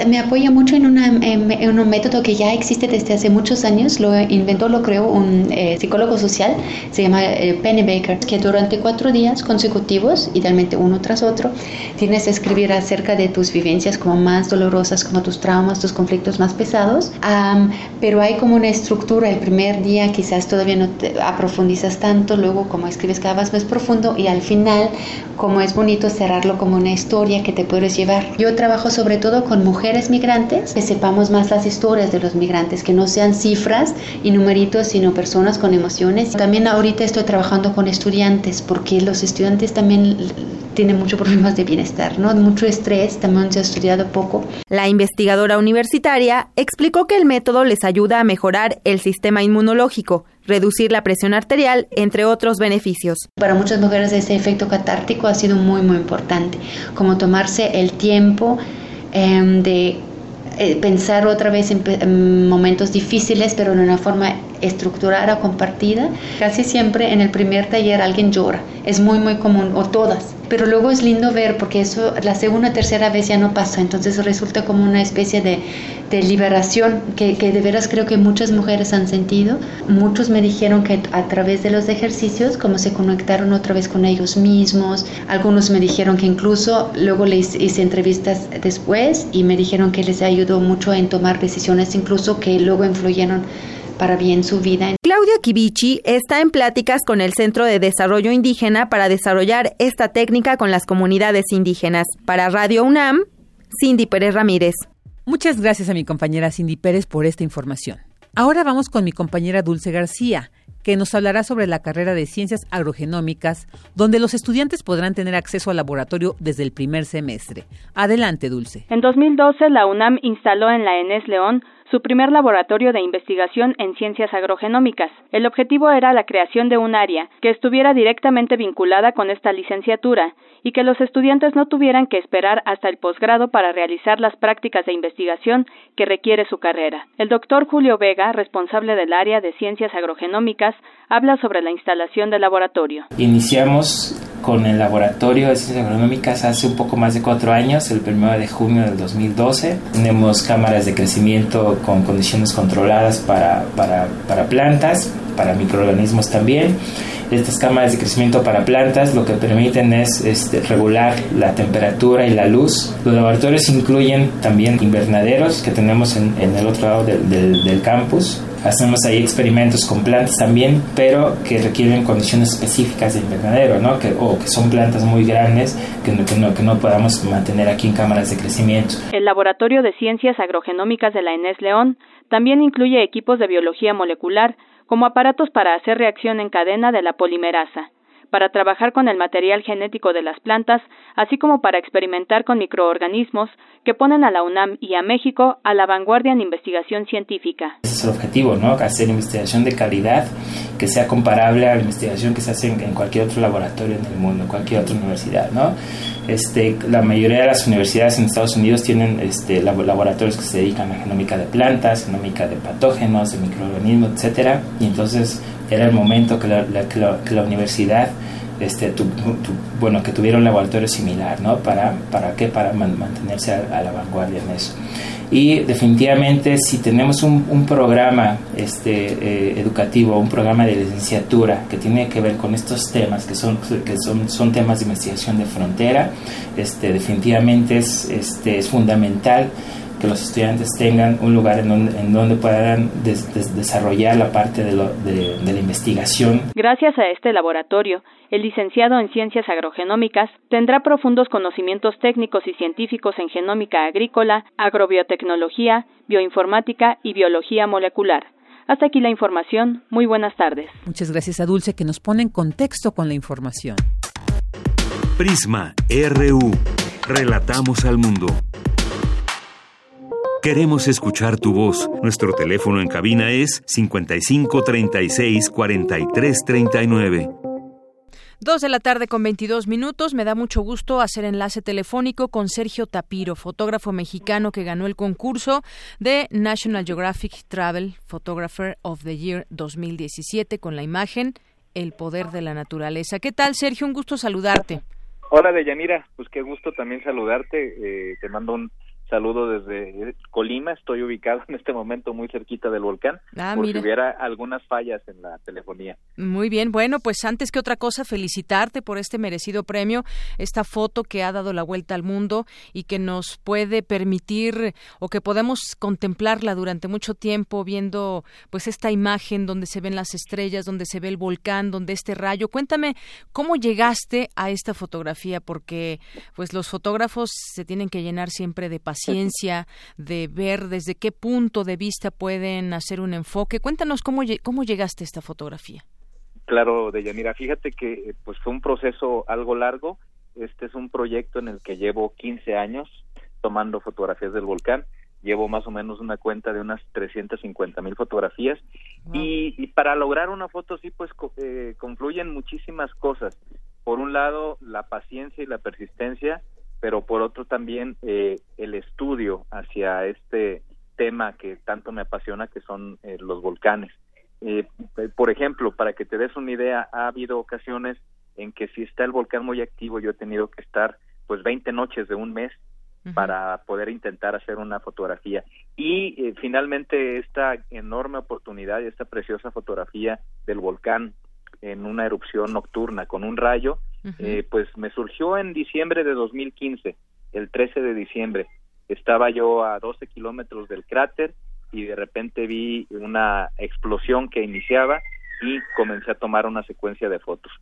[SPEAKER 21] Me apoya mucho en, un método que ya existe desde hace muchos años, lo inventó, lo creó un eh, psicólogo social, se llama eh, Penny Baker, que durante cuatro días consecutivos, idealmente uno tras otro, tienes que escribir acerca de tus vivencias como más dolorosas, como tus traumas, tus conflictos más pesados, pero hay como una estructura, el primer día quizás todavía no te aprofundizas tanto, luego como escribes cada vez más profundo. Y al final como es bonito cerrarlo como una historia que te puedes llevar. Yo trabajo sobre todo con mujeres migrantes, que sepamos más las historias de los migrantes, que no sean cifras y numeritos, sino personas con emociones. También ahorita estoy trabajando con estudiantes, porque los estudiantes también tienen muchos problemas de bienestar, ¿no? Mucho estrés, también se ha estudiado poco.
[SPEAKER 20] La investigadora universitaria explicó que el método les ayuda a mejorar el sistema inmunológico, reducir la presión arterial, entre otros beneficios.
[SPEAKER 21] Para muchas mujeres ese efecto catártico ha sido muy, muy importante, como tomarse el tiempo em, de eh, pensar otra vez en, momentos difíciles, pero de una forma estructurada, compartida. Casi siempre en el primer taller alguien llora, es muy, muy común, o todas pero luego es lindo ver porque eso la segunda o tercera vez ya no pasa, entonces resulta como una especie de, de liberación que, que, de veras creo que muchas mujeres han sentido. Muchos me dijeron que a través de los ejercicios como se conectaron otra vez con ellos mismos, algunos me dijeron que incluso luego les hice entrevistas después y me dijeron que les ayudó mucho en tomar decisiones incluso que luego influyeron para bien su vida.
[SPEAKER 20] Claudia Kibichi está en pláticas con el Centro de Desarrollo Indígena para desarrollar esta técnica con las comunidades indígenas. Para Radio UNAM, Cindy Pérez Ramírez.
[SPEAKER 1] Muchas gracias a mi compañera Cindy Pérez por esta información. Ahora vamos con mi compañera Dulce García, que nos hablará sobre la carrera de Ciencias Agrogenómicas, donde los estudiantes podrán tener acceso al laboratorio desde el primer semestre. Adelante, Dulce.
[SPEAKER 22] En 2012, la UNAM instaló en la ENES León su primer laboratorio de investigación en ciencias agrogenómicas. El objetivo era la creación de un área que estuviera directamente vinculada con esta licenciatura y que los estudiantes no tuvieran que esperar hasta el posgrado para realizar las prácticas de investigación que requiere su carrera. El doctor Julio Vega, responsable del área de ciencias agrogenómicas, habla sobre la instalación del laboratorio.
[SPEAKER 23] Iniciamos con el laboratorio de ciencias agronómicas hace un poco más de cuatro años, el 1 de junio del 2012. Tenemos cámaras de crecimiento con condiciones controladas para, para, para plantas, para microorganismos también. Estas cámaras de crecimiento para plantas lo que permiten es este, regular la temperatura y la luz. Los laboratorios incluyen también invernaderos que tenemos en, en el otro lado del, del, del campus hacemos ahí experimentos con plantas también, pero que requieren condiciones específicas de invernadero, ¿no? Que, o que son plantas muy grandes que no, que, no, que no podamos mantener aquí en cámaras de crecimiento.
[SPEAKER 22] El Laboratorio de Ciencias Agrogenómicas de la ENES León también incluye equipos de biología molecular, como aparatos para hacer reacción en cadena de la polimerasa para trabajar con el material genético de las plantas, así como para experimentar con microorganismos que ponen a la UNAM y a México a la vanguardia en investigación científica.
[SPEAKER 23] Ese es el objetivo, ¿no? Hacer investigación de calidad que sea comparable a la investigación que se hace en cualquier otro laboratorio en el mundo, cualquier otra universidad, ¿no? Este, la mayoría de las universidades en Estados Unidos tienen este, laboratorios que se dedican a genómica de plantas, genómica de patógenos, de microorganismos, etcétera, y entonces era el momento que la, que la, universidad este, bueno, que tuviera un laboratorio similar, ¿no? ¿Para, para qué? Para mantenerse a, la vanguardia en eso. Y definitivamente si tenemos un, un programa este, eh, educativo, un programa de licenciatura que tiene que ver con estos temas, que son, que son, son temas de investigación de frontera, este, definitivamente es, este, es fundamental que los estudiantes tengan un lugar en donde, en donde puedan desarrollar la parte de, de la investigación.
[SPEAKER 22] Gracias a este laboratorio, el licenciado en Ciencias Agrogenómicas tendrá profundos conocimientos técnicos y científicos en genómica agrícola, agrobiotecnología, bioinformática y biología molecular. Hasta aquí la información. Muy buenas tardes.
[SPEAKER 1] Muchas gracias a Dulce que nos pone en contexto con la información.
[SPEAKER 5] Prisma RU. Relatamos al mundo. Queremos escuchar tu voz. Nuestro teléfono en cabina es 55 36 43 39.
[SPEAKER 10] Dos de la tarde con 22 minutos. Me da mucho gusto hacer enlace telefónico con Sergio Tapiro, fotógrafo mexicano que ganó el concurso de National Geographic Travel Photographer of the Year 2017 con la imagen El poder de la naturaleza. ¿Qué tal, Sergio? Un gusto saludarte.
[SPEAKER 24] Hola, Deyanira. Pues qué gusto también saludarte. Eh, te mando un
[SPEAKER 25] saludo desde Colima, estoy ubicado en este momento muy cerquita del volcán, ah, por si hubiera algunas fallas en la telefonía.
[SPEAKER 10] Muy bien, bueno, pues antes que otra cosa, felicitarte por este merecido premio, esta foto que ha dado la vuelta al mundo y que nos puede permitir o que podemos contemplarla durante mucho tiempo viendo pues esta imagen donde se ven las estrellas, donde se ve el volcán, donde este rayo. Cuéntame cómo llegaste a esta fotografía porque pues los fotógrafos se tienen que llenar siempre de paciencia ciencia, de ver desde qué punto de vista pueden hacer un enfoque. Cuéntanos cómo, cómo llegaste a esta fotografía.
[SPEAKER 25] Claro, Deyanira, fíjate que pues fue un proceso algo largo. Este es un proyecto en el que llevo 15 años tomando fotografías del volcán. Llevo más o menos una cuenta de unas 350 mil fotografías y, para lograr una foto sí pues eh, confluyen muchísimas cosas. Por un lado, la paciencia y la persistencia, pero por otro también eh, el estudio hacia este tema que tanto me apasiona, que son eh, los volcanes. Eh, por ejemplo, para que te des una idea, ha habido ocasiones en que si está el volcán muy activo, yo he tenido que estar pues 20 noches de un mes para poder intentar hacer una fotografía. Y finalmente esta enorme oportunidad y esta preciosa fotografía del volcán en una erupción nocturna con un rayo, eh, pues me surgió en diciembre de 2015, el 13 de diciembre. Estaba yo a 12 kilómetros del cráter y de repente vi una explosión que iniciaba y comencé a tomar una secuencia de fotos.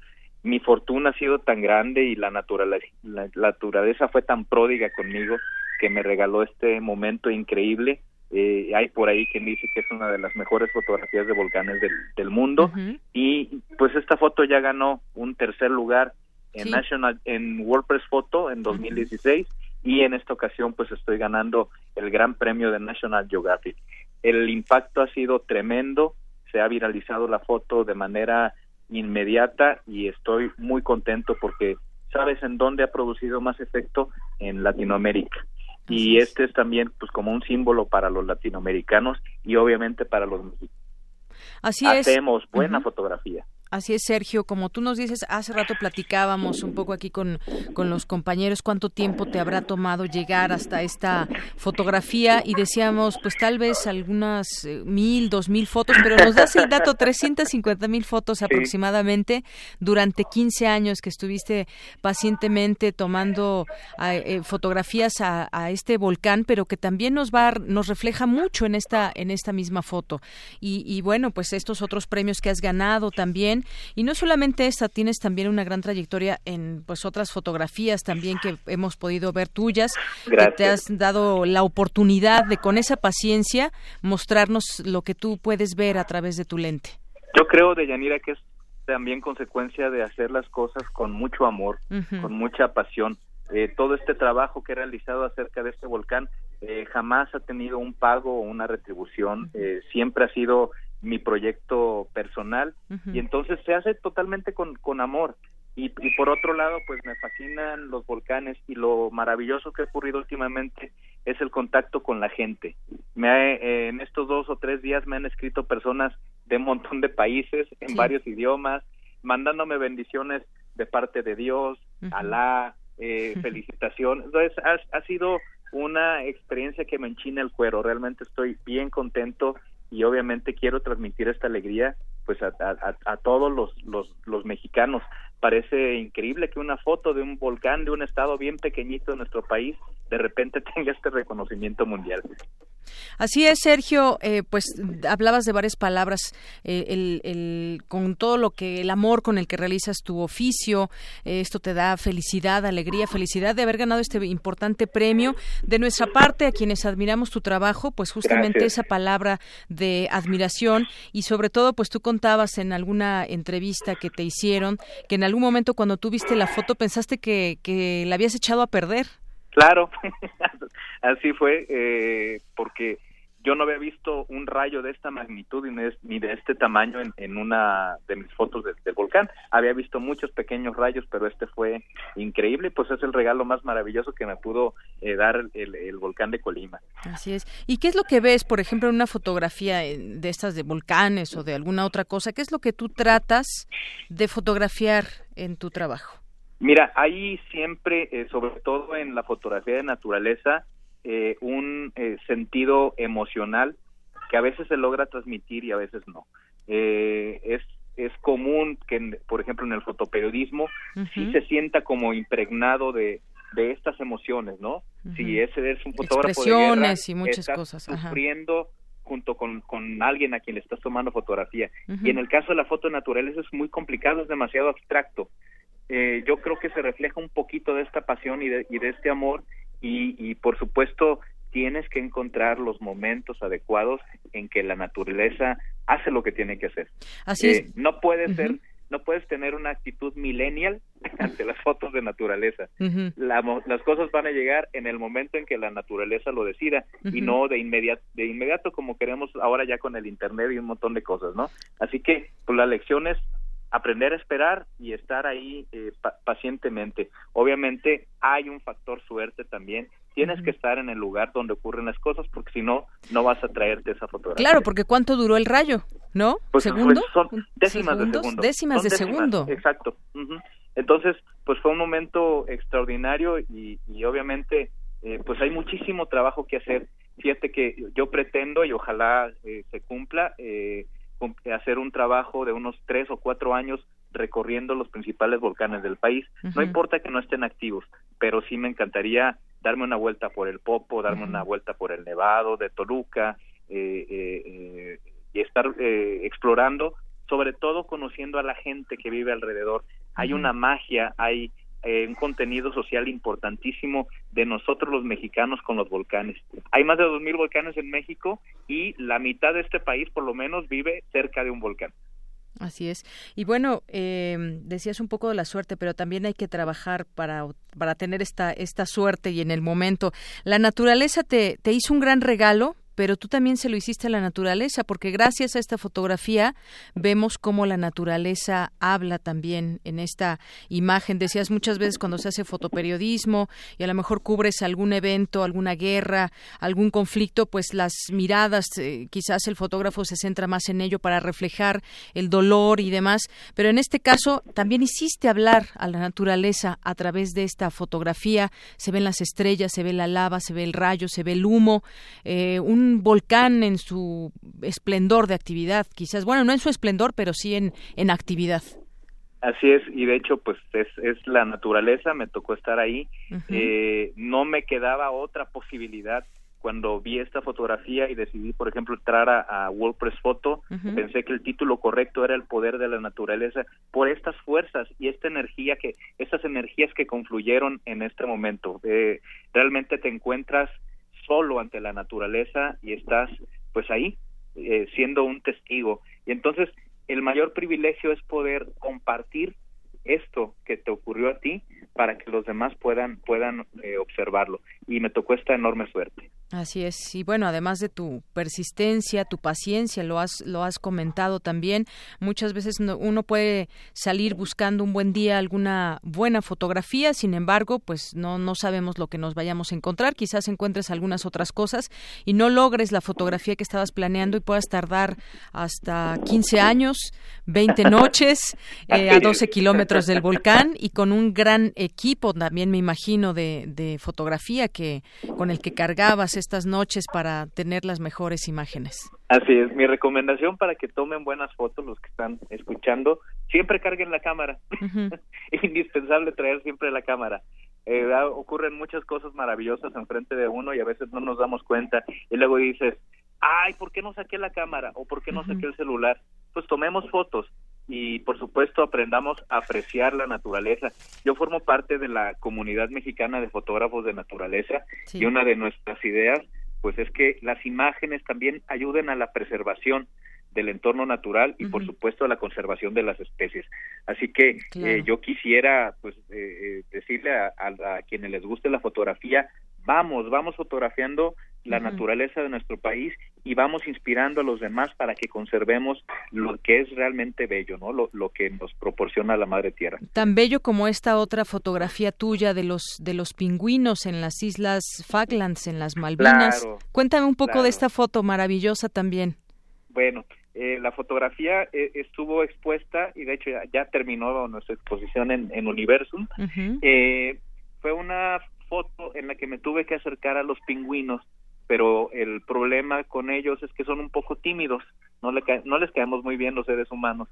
[SPEAKER 25] Mi fortuna ha sido tan grande y la naturaleza, la naturaleza fue tan pródiga conmigo que me regaló este momento increíble eh, hay por ahí quien dice que es una de las mejores fotografías de volcanes del, mundo y pues esta foto ya ganó un tercer lugar en National en WordPress Photo en 2016 y en esta ocasión pues estoy ganando el Gran Premio de National Geographic. El impacto ha sido tremendo, se ha viralizado la foto de manera inmediata y estoy muy contento porque sabes en dónde ha producido más efecto en Latinoamérica y este es también pues como un símbolo para los latinoamericanos y obviamente para los mexicanos.
[SPEAKER 10] Así
[SPEAKER 25] Hacemos buena fotografía.
[SPEAKER 10] Así es, Sergio. Como tú nos dices, hace rato platicábamos un poco aquí con, con los compañeros cuánto tiempo te habrá tomado llegar hasta esta fotografía y decíamos, pues tal vez algunas eh, mil, dos mil fotos, pero nos das el dato, 350 mil fotos aproximadamente durante 15 años que estuviste pacientemente tomando eh, fotografías a, a, este volcán, pero que también nos va, nos refleja mucho en esta, en esta misma foto. Y, y bueno, pues estos otros premios que has ganado también y no solamente esta, tienes también una gran trayectoria en pues otras fotografías también que hemos podido ver tuyas, que te has dado la oportunidad de con esa paciencia mostrarnos lo que tú puedes ver a través de tu lente.
[SPEAKER 25] Yo creo, Deyanira, que es también consecuencia de hacer las cosas con mucho amor, con mucha pasión. Eh, todo este trabajo que he realizado acerca de este volcán eh, jamás ha tenido un pago o una retribución, eh, siempre ha sido mi proyecto personal y entonces se hace totalmente con, con amor. Y, y, por otro lado, pues me fascinan los volcanes y lo maravilloso que ha ocurrido últimamente es el contacto con la gente. Me eh, en estos dos o tres días me han escrito personas de un montón de países, en varios idiomas, mandándome bendiciones de parte de Dios, Alá, eh, (laughs) felicitación. Entonces, ha, ha sido una experiencia que me enchina el cuero. Realmente estoy bien contento y obviamente quiero transmitir esta alegría pues a, a, todos los, los, los, mexicanos. Parece increíble que una foto de un volcán de un estado bien pequeñito de nuestro país de repente (laughs) tenga este reconocimiento mundial.
[SPEAKER 10] Así es, Sergio. Eh, pues hablabas de varias palabras, eh, el, con todo lo que el amor con el que realizas tu oficio, eh, esto te da felicidad, alegría, felicidad de haber ganado este importante premio. De nuestra parte, a quienes admiramos tu trabajo, pues justamente esa palabra de admiración y sobre todo, pues tú contabas en alguna entrevista que te hicieron que en algún momento cuando tú viste la foto pensaste que, la habías echado a perder.
[SPEAKER 25] Claro, (laughs) así fue, eh, porque yo no había visto un rayo de esta magnitud ni de este tamaño en, una de mis fotos del volcán. Había visto muchos pequeños rayos, pero este fue increíble, pues es el regalo más maravilloso que me pudo eh, dar el, volcán de Colima.
[SPEAKER 10] Así es. ¿Y qué es lo que ves, por ejemplo, en una fotografía de estas de volcanes o de alguna otra cosa? ¿Qué es lo que tú tratas de fotografiar en tu trabajo?
[SPEAKER 25] Mira, ahí siempre, eh, sobre todo en la fotografía de naturaleza, eh, un eh, sentido emocional que a veces se logra transmitir y a veces no. Eh, es es común que, por ejemplo, en el fotoperiodismo sí se sienta como impregnado de, de estas emociones, ¿no? Si ese es un fotógrafo de guerra,
[SPEAKER 10] y muchas cosas,
[SPEAKER 25] sufriendo junto con, con alguien a quien le estás tomando fotografía. Y en el caso de la foto natural eso es muy complicado, es demasiado abstracto. Eh, yo creo que se refleja un poquito de esta pasión y de, y de este amor y, y por supuesto tienes que encontrar los momentos adecuados en que la naturaleza hace lo que tiene que hacer.
[SPEAKER 10] Así es. Eh,
[SPEAKER 25] no puede ser, no puedes tener una actitud millennial (laughs) ante las fotos de naturaleza. las cosas van a llegar en el momento en que la naturaleza lo decida y no de inmediato, de inmediato como queremos ahora ya con el internet y un montón de cosas, ¿no? Así que pues la lección es aprender a esperar y estar ahí eh, pacientemente. Obviamente hay un factor suerte también tienes que estar en el lugar donde ocurren las cosas porque si no no vas a traerte esa fotografía.
[SPEAKER 10] Claro, porque ¿cuánto duró el rayo? ¿No?
[SPEAKER 25] Pues,
[SPEAKER 10] ¿Segundo?
[SPEAKER 25] son décimas de segundo.
[SPEAKER 10] Décimas de segundo.
[SPEAKER 25] Exacto. Entonces, pues fue un momento extraordinario y, y obviamente eh, pues hay muchísimo trabajo que hacer. Fíjate que yo pretendo y ojalá eh, se cumpla eh, hacer un trabajo de unos tres o cuatro años recorriendo los principales volcanes del país. No importa que no estén activos, pero sí me encantaría darme una vuelta por el Popo, darme una vuelta por el Nevado de Toluca eh, eh, eh, y estar explorando, sobre todo conociendo a la gente que vive alrededor. Hay una magia, hay un contenido social importantísimo de nosotros los mexicanos con los volcanes. Hay más de 2.000 volcanes en México y la mitad de este país por lo menos vive cerca de un volcán.
[SPEAKER 10] Así es. Y bueno, eh, decías un poco de la suerte, pero también hay que trabajar para, para tener esta, esta suerte y en el momento. La naturaleza te, te hizo un gran regalo pero tú también se lo hiciste a la naturaleza, porque gracias a esta fotografía vemos cómo la naturaleza habla también en esta imagen. Decías muchas veces cuando se hace fotoperiodismo y a lo mejor cubres algún evento, alguna guerra, algún conflicto, pues las miradas, eh, quizás el fotógrafo se centra más en ello para reflejar el dolor y demás, pero en este caso también hiciste hablar a la naturaleza a través de esta fotografía. Se ven las estrellas, se ve la lava, se ve el rayo, se ve el humo, eh, un volcán en su esplendor de actividad, quizás, bueno, no en su esplendor, pero sí en, en actividad.
[SPEAKER 25] Así es, y de hecho, pues es, es la naturaleza, me tocó estar ahí. eh, no me quedaba otra posibilidad cuando vi esta fotografía y decidí, por ejemplo, entrar a, WordPress Photo, pensé que el título correcto era El poder de la naturaleza por estas fuerzas y esta energía que, estas energías que confluyeron en este momento. Eh, realmente te encuentras solo ante la naturaleza y estás pues ahí eh, siendo un testigo. Y entonces el mayor privilegio es poder compartir esto que te ocurrió a ti para que los demás puedan puedan eh, observarlo y me tocó esta enorme suerte.
[SPEAKER 10] Así es. Y bueno, además de tu persistencia, tu paciencia, lo has, lo has comentado también, muchas veces uno puede salir buscando un buen día, alguna buena fotografía, sin embargo, pues no, no sabemos lo que nos vayamos a encontrar. Quizás encuentres algunas otras cosas y no logres la fotografía que estabas planeando y puedas tardar hasta 15 años, 20 (laughs) noches, eh, a 12 kilómetros del volcán y con un gran equipo también, me imagino, de, de fotografía que con el que cargabas estas noches para tener las mejores imágenes.
[SPEAKER 25] Así es, mi recomendación para que tomen buenas fotos los que están escuchando, siempre carguen la cámara. (laughs) Indispensable traer siempre la cámara. Eh, ocurren muchas cosas maravillosas enfrente de uno y a veces no nos damos cuenta y luego dices, ay, ¿por qué no saqué la cámara? ¿O por qué no saqué el celular? Pues tomemos fotos y por supuesto aprendamos a apreciar la naturaleza. Yo formo parte de la comunidad mexicana de fotógrafos de naturaleza y una de nuestras ideas pues es que las imágenes también ayuden a la preservación del entorno natural y por supuesto a la conservación de las especies. Así que eh, yo quisiera pues eh, eh, decirle a, a, quienes les guste la fotografía, vamos, vamos fotografiando la naturaleza de nuestro país y vamos inspirando a los demás para que conservemos lo que es realmente bello, ¿no? Lo, lo, que nos proporciona la madre tierra.
[SPEAKER 10] Tan bello como esta otra fotografía tuya de los de los pingüinos en las islas Falklands, en las Malvinas. Cuéntame un poco de esta foto maravillosa también.
[SPEAKER 25] Bueno, eh, la fotografía eh, estuvo expuesta y de hecho ya, terminó nuestra exposición en, en Universum. eh, fue una foto en la que me tuve que acercar a los pingüinos, pero el problema con ellos es que son un poco tímidos, no, le no les caemos muy bien los seres humanos.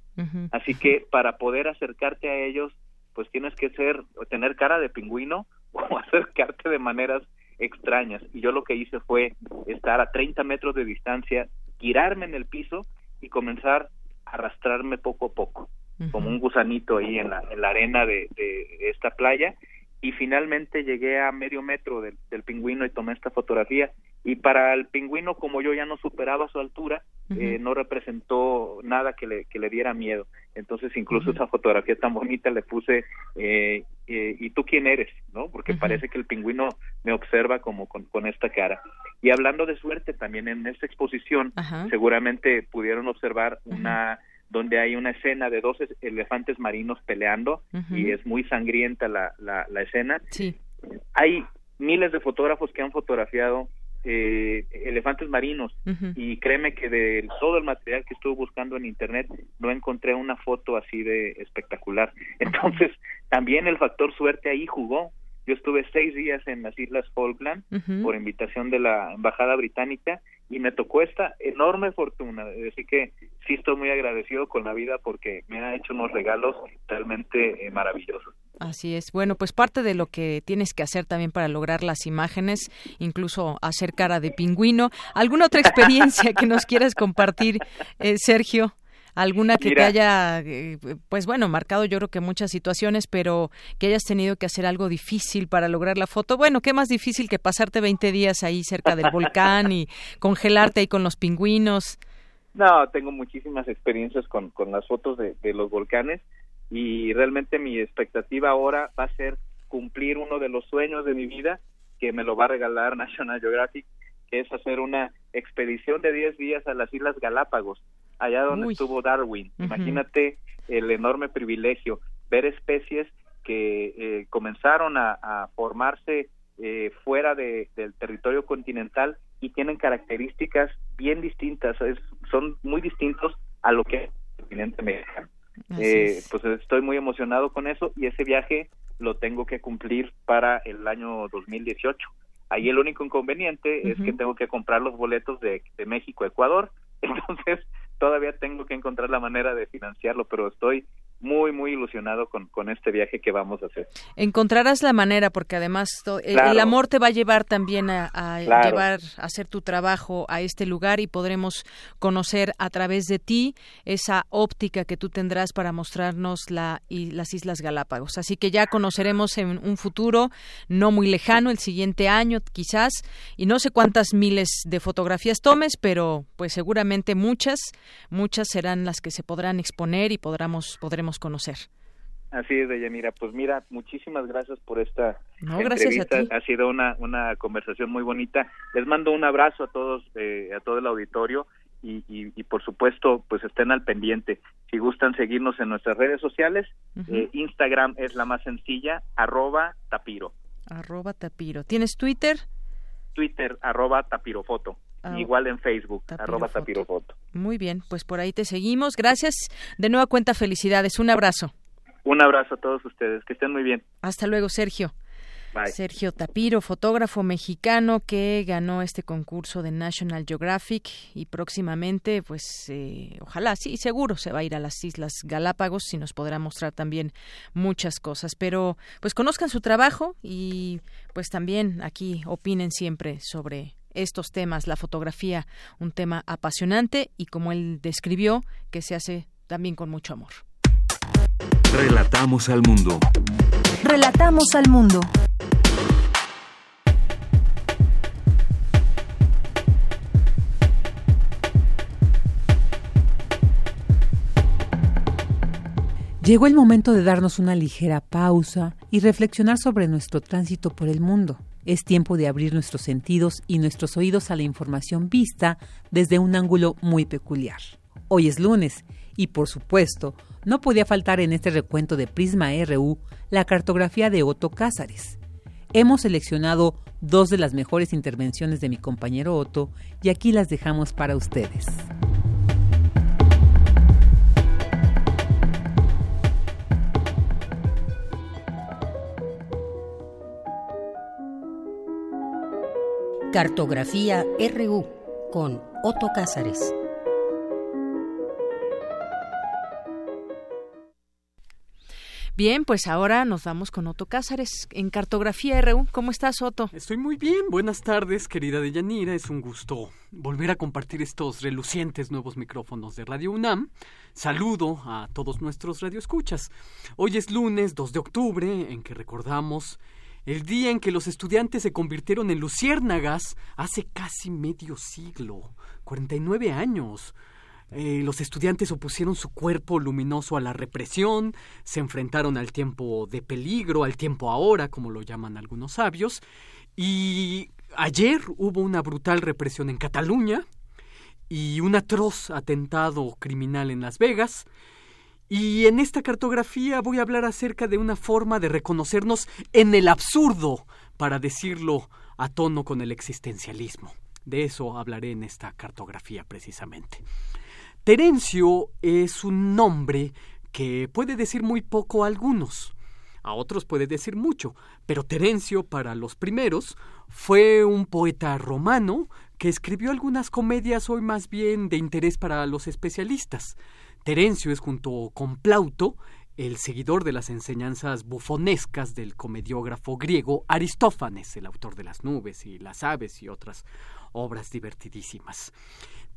[SPEAKER 25] Así que para poder acercarte a ellos, pues tienes que ser, tener cara de pingüino (laughs) o acercarte de maneras extrañas. Y yo lo que hice fue estar a 30 metros de distancia, girarme en el piso y comenzar a arrastrarme poco a poco, como un gusanito ahí en la, en la arena de, de esta playa y finalmente llegué a medio metro del, pingüino y tomé esta fotografía. Y para el pingüino como yo ya no superaba su altura eh, no representó nada que le, que le diera miedo. Entonces incluso esa fotografía tan bonita le puse eh, eh, y tú quién eres no porque parece que el pingüino me observa como con, con, esta cara. Y hablando de suerte también en esta exposición seguramente pudieron observar una donde hay una escena de dos elefantes marinos peleando y es muy sangrienta la, la, la escena.
[SPEAKER 10] Sí.
[SPEAKER 25] Hay miles de fotógrafos que han fotografiado eh, elefantes marinos y créeme que de todo el material que estuve buscando en internet no encontré una foto así de espectacular. (laughs) Entonces también el factor suerte ahí jugó. Yo estuve seis días en las Islas Falkland por invitación de la Embajada Británica y me tocó esta enorme fortuna. Así que sí estoy muy agradecido con la vida porque me ha hecho unos regalos realmente eh, maravillosos.
[SPEAKER 10] Así es. Bueno, pues parte de lo que tienes que hacer también para lograr las imágenes, incluso hacer cara de pingüino. ¿Alguna otra experiencia que nos quieras compartir, eh, Sergio? Alguna que te haya, eh, pues bueno, marcado yo creo que muchas situaciones, pero que hayas tenido que hacer algo difícil para lograr la foto. Bueno, ¿qué más difícil que pasarte 20 días ahí cerca del volcán y (laughs) congelarte ahí con los pingüinos?
[SPEAKER 25] No, tengo muchísimas experiencias con, con las fotos de, de los volcanes y realmente mi expectativa ahora va a ser cumplir uno de los sueños de mi vida que me lo va a regalar (laughs) National Geographic, que es hacer una expedición de 10 días a las Islas Galápagos allá donde estuvo Darwin. Imagínate el enorme privilegio, ver especies que eh, comenzaron a, formarse eh, fuera del territorio continental y tienen características bien distintas, son muy distintos a lo que es el continente mexicano. Eh, pues estoy muy emocionado con eso y ese viaje lo tengo que cumplir para el año 2018. Ahí el único inconveniente es que tengo que comprar los boletos de, de México a Ecuador, (laughs) entonces todavía tengo que encontrar la manera de financiarlo, pero estoy muy, muy ilusionado con, con este viaje que vamos a hacer.
[SPEAKER 10] Encontrarás la manera, porque además el, amor te va a llevar también a, llevar a hacer tu trabajo a este lugar y podremos conocer a través de ti esa óptica que tú tendrás para mostrarnos la, y las Islas Galápagos. Así que ya conoceremos en un futuro no muy lejano, el siguiente año quizás, y no sé cuántas miles de fotografías tomes, pero pues seguramente muchas, muchas serán las que se podrán exponer y podremos, podremos conocer.
[SPEAKER 25] Así es, Deyanira. Pues mira, muchísimas gracias por esta entrevista. Ha sido una, una conversación muy bonita. Les mando un abrazo a todos, eh, a todo el auditorio y, y, por supuesto, pues estén al pendiente. Si gustan seguirnos en nuestras redes sociales, eh, Instagram es la más sencilla, arroba tapiro.
[SPEAKER 10] Arroba tapiro. ¿Tienes Twitter?
[SPEAKER 25] Twitter, arroba tapirofoto. Ah, Igual en Facebook, arroba tapirofoto.
[SPEAKER 10] Muy bien, pues por ahí te seguimos. Gracias. De nueva cuenta, felicidades. Un abrazo.
[SPEAKER 25] Un abrazo a todos ustedes. Que estén muy bien.
[SPEAKER 10] Hasta luego, Sergio. Sergio Tapiro, fotógrafo mexicano que ganó este concurso de National Geographic y próximamente, pues eh, ojalá, sí, seguro se va a ir a las Islas Galápagos y nos podrá mostrar también muchas cosas. Pero pues conozcan su trabajo y pues también aquí opinen siempre sobre estos temas, la fotografía, un tema apasionante y como él describió, que se hace también con mucho amor.
[SPEAKER 14] Relatamos al mundo. Relatamos al mundo.
[SPEAKER 1] Llegó el momento de darnos una ligera pausa y reflexionar sobre nuestro tránsito por el mundo. Es tiempo de abrir nuestros sentidos y nuestros oídos a la información vista desde un ángulo muy peculiar. Hoy es lunes y, por supuesto, no podía faltar en este recuento de Prisma RU la cartografía de Otto Cázares. Hemos seleccionado dos de las mejores intervenciones de mi compañero Otto y aquí las dejamos para ustedes.
[SPEAKER 26] Cartografía RU con Otto Cázares.
[SPEAKER 10] Bien, pues ahora nos vamos con Otto Cázares en Cartografía RU. ¿Cómo estás, Otto?
[SPEAKER 24] Estoy muy bien. Buenas tardes, querida Deyanira. Es un gusto volver a compartir estos relucientes nuevos micrófonos de Radio UNAM. Saludo a todos nuestros radioescuchas. Hoy es lunes 2 de octubre, en que recordamos el día en que los estudiantes se convirtieron en luciérnagas hace casi medio siglo, 49 años. Eh, los estudiantes opusieron su cuerpo luminoso a la represión, se enfrentaron al tiempo de peligro, al tiempo ahora, como lo llaman algunos sabios, y ayer hubo una brutal represión en Cataluña y un atroz atentado criminal en Las Vegas, y en esta cartografía voy a hablar acerca de una forma de reconocernos en el absurdo, para decirlo a tono con el existencialismo. De eso hablaré en esta cartografía precisamente. Terencio es un nombre que puede decir muy poco a algunos, a otros puede decir mucho, pero Terencio para los primeros fue un poeta romano que escribió algunas comedias hoy más bien de interés para los especialistas. Terencio es junto con Plauto el seguidor de las enseñanzas bufonescas del comediógrafo griego Aristófanes, el autor de las nubes y las aves y otras obras divertidísimas.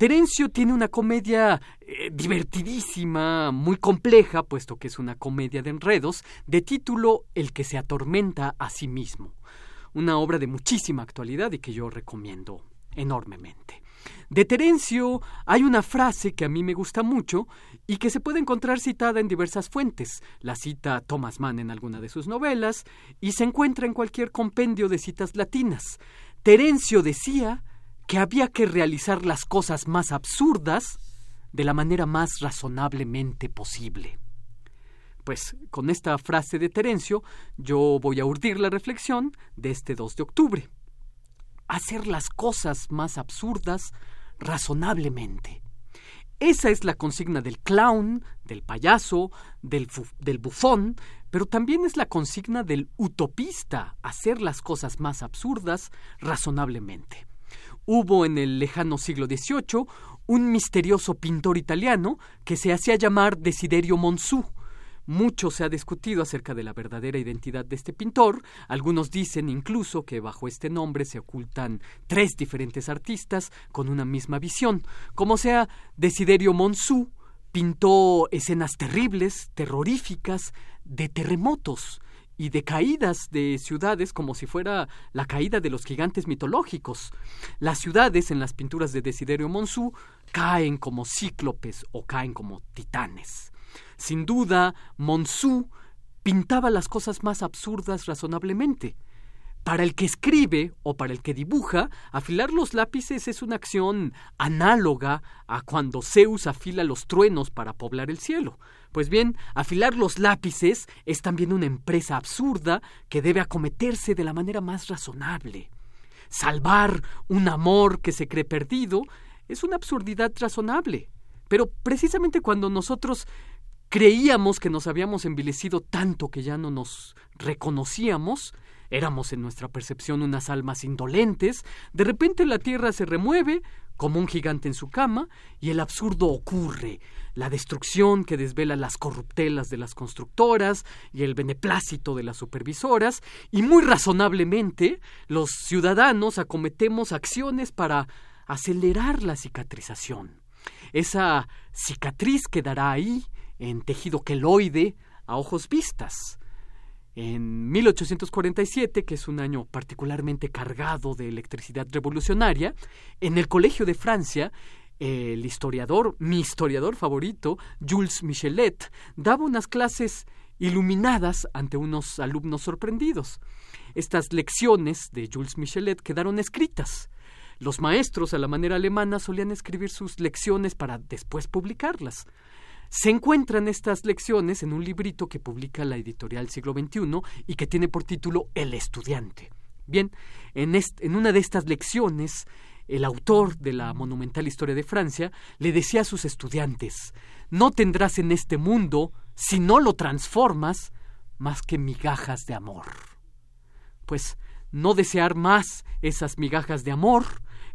[SPEAKER 24] Terencio tiene una comedia eh, divertidísima, muy compleja, puesto que es una comedia de enredos, de título El que se atormenta a sí mismo. Una obra de muchísima actualidad y que yo recomiendo enormemente. De Terencio hay una frase que a mí me gusta mucho y que se puede encontrar citada en diversas fuentes. La cita Thomas Mann en alguna de sus novelas y se encuentra en cualquier compendio de citas latinas. Terencio decía que había que realizar las cosas más absurdas de la manera más razonablemente posible. Pues con esta frase de Terencio yo voy a urdir la reflexión de este 2 de octubre. Hacer las cosas más absurdas razonablemente. Esa es la consigna del clown, del payaso, del, del, bufón, pero también es la consigna del utopista, hacer las cosas más absurdas razonablemente. Hubo en el lejano siglo XVIII un misterioso pintor italiano que se hacía llamar Desiderio Monsù. Mucho se ha discutido acerca de la verdadera identidad de este pintor. Algunos dicen incluso que bajo este nombre se ocultan tres diferentes artistas con una misma visión. Como sea, Desiderio Monsù pintó escenas terribles, terroríficas, de terremotos y de caídas de ciudades como si fuera la caída de los gigantes mitológicos. Las ciudades en las pinturas de Desiderio Monsú caen como cíclopes o caen como titanes. Sin duda, Monsú pintaba las cosas más absurdas razonablemente. Para el que escribe o para el que dibuja, afilar los lápices es una acción análoga a cuando Zeus afila los truenos para poblar el cielo. Pues bien, afilar los lápices es también una empresa absurda que debe acometerse de la manera más razonable. Salvar un amor que se cree perdido es una absurdidad razonable. Pero precisamente cuando nosotros creíamos que nos habíamos envilecido tanto que ya no nos reconocíamos, éramos en nuestra percepción unas almas indolentes, de repente la tierra se remueve, como un gigante en su cama, y el absurdo ocurre, la destrucción que desvela las corruptelas de las constructoras y el beneplácito de las supervisoras, y muy razonablemente los ciudadanos acometemos acciones para acelerar la cicatrización. Esa cicatriz quedará ahí, en tejido queloide, a ojos vistas. En 1847, que es un año particularmente cargado de electricidad revolucionaria, en el Colegio de Francia, el historiador, mi historiador favorito, Jules Michelet, daba unas clases iluminadas ante unos alumnos sorprendidos. Estas lecciones de Jules Michelet quedaron escritas. Los maestros a la manera alemana solían escribir sus lecciones para después publicarlas. Se encuentran estas lecciones en un librito que publica la editorial Siglo XXI y que tiene por título El estudiante. Bien, en, en una de estas lecciones, el autor de la monumental historia de Francia le decía a sus estudiantes No tendrás en este mundo, si no lo transformas, más que migajas de amor. Pues no desear más esas migajas de amor,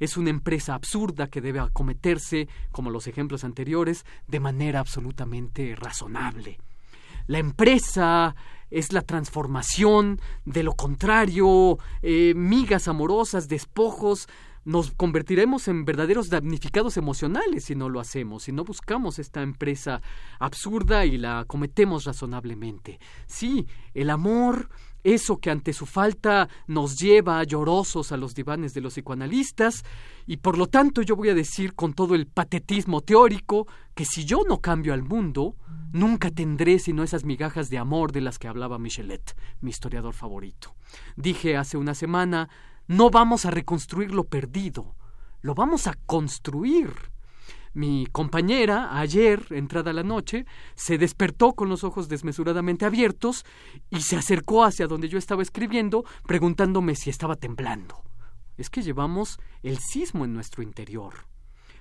[SPEAKER 24] es una empresa absurda que debe acometerse, como los ejemplos anteriores, de manera absolutamente razonable. La empresa es la transformación de lo contrario, eh, migas amorosas, despojos, nos convertiremos en verdaderos damnificados emocionales si no lo hacemos, si no buscamos esta empresa absurda y la cometemos razonablemente. Sí, el amor eso que ante su falta nos lleva llorosos a los divanes de los psicoanalistas, y por lo tanto yo voy a decir con todo el patetismo teórico que si yo no cambio al mundo, nunca tendré sino esas migajas de amor de las que hablaba Michelet, mi historiador favorito. Dije hace una semana, no vamos a reconstruir lo perdido, lo vamos a construir. Mi compañera, ayer, entrada la noche, se despertó con los ojos desmesuradamente abiertos y se acercó hacia donde yo estaba escribiendo, preguntándome si estaba temblando. Es que llevamos el sismo en nuestro interior.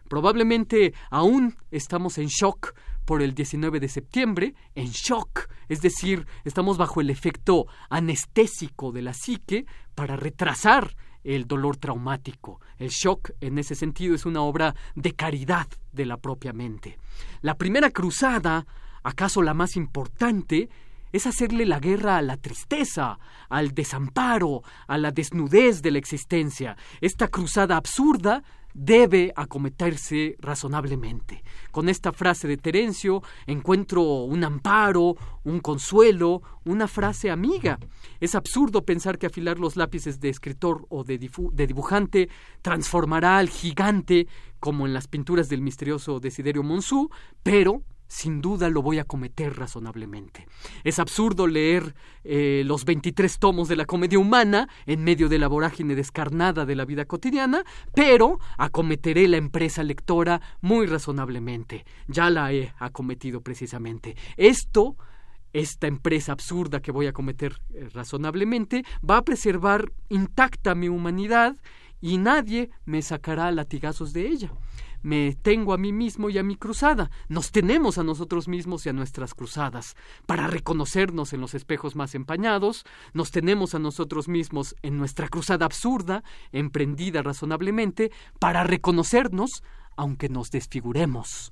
[SPEAKER 24] Probablemente aún estamos en shock por el 19 de septiembre, en shock, es decir, estamos bajo el efecto anestésico de la psique para retrasar el dolor traumático. El shock, en ese sentido, es una obra de caridad de la propia mente. La primera cruzada, acaso la más importante, es hacerle la guerra a la tristeza, al desamparo, a la desnudez de la existencia. Esta cruzada absurda debe acometerse razonablemente. Con esta frase de Terencio encuentro un amparo, un consuelo, una frase amiga. Es absurdo pensar que afilar los lápices de escritor o de, dibujante transformará al gigante como en las pinturas del misterioso Desiderio Monsú, pero sin duda lo voy a cometer razonablemente. Es absurdo leer eh, los 23 tomos de la comedia humana en medio de la vorágine descarnada de la vida cotidiana, pero acometeré la empresa lectora muy razonablemente. Ya la he acometido precisamente. Esto esta empresa absurda que voy a cometer eh, razonablemente va a preservar intacta mi humanidad y nadie me sacará latigazos de ella me tengo a mí mismo y a mi cruzada. Nos tenemos a nosotros mismos y a nuestras cruzadas. Para reconocernos en los espejos más empañados, nos tenemos a nosotros mismos en nuestra cruzada absurda, emprendida razonablemente, para reconocernos aunque nos desfiguremos.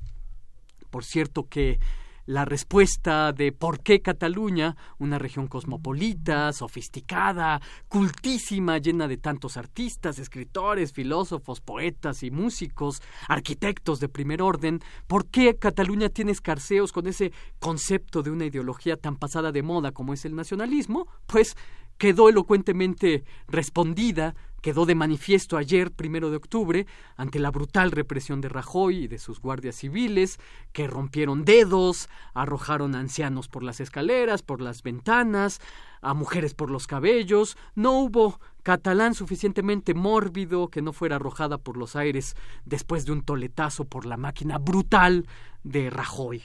[SPEAKER 24] Por cierto que la respuesta de por qué Cataluña, una región cosmopolita, sofisticada, cultísima, llena de tantos artistas, escritores, filósofos, poetas y músicos, arquitectos de primer orden, por qué Cataluña tiene escarceos con ese concepto de una ideología tan pasada de moda como es el nacionalismo, pues quedó elocuentemente respondida quedó de manifiesto ayer, primero de octubre, ante la brutal represión de Rajoy y de sus guardias civiles, que rompieron dedos, arrojaron a ancianos por las escaleras, por las ventanas, a mujeres por los cabellos. No hubo catalán suficientemente mórbido que no fuera arrojada por los aires después de un toletazo por la máquina brutal de Rajoy.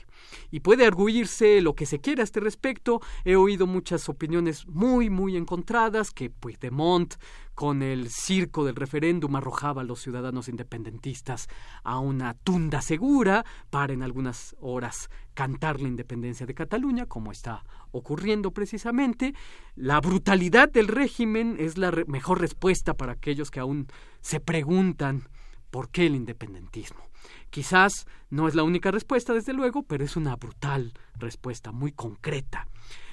[SPEAKER 24] Y puede arguirse lo que se quiera a este respecto. He oído muchas opiniones muy, muy encontradas, que Puigdemont con el circo del referéndum arrojaba a los ciudadanos independentistas a una tunda segura para en algunas horas cantar la independencia de Cataluña, como está ocurriendo precisamente. La brutalidad del régimen es la mejor respuesta para aquellos que aún se preguntan por qué el independentismo. Quizás no es la única respuesta, desde luego, pero es una brutal respuesta, muy concreta.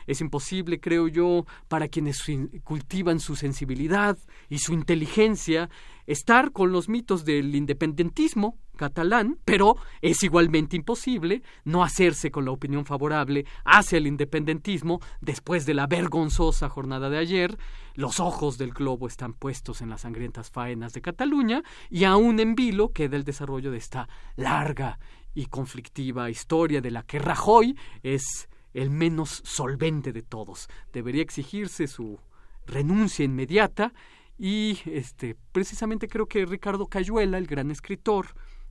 [SPEAKER 24] Es imposible, creo yo, para quienes cultivan su sensibilidad y su inteligencia, estar con los mitos del independentismo catalán, pero es igualmente imposible no hacerse con la opinión favorable hacia el independentismo después de la vergonzosa jornada de ayer. Los ojos del globo están puestos en las sangrientas faenas de Cataluña y aún en vilo queda el desarrollo de esta larga y conflictiva historia de la que Rajoy es el menos solvente de todos. Debería exigirse su renuncia inmediata y este precisamente creo que Ricardo Cayuela, el gran escritor,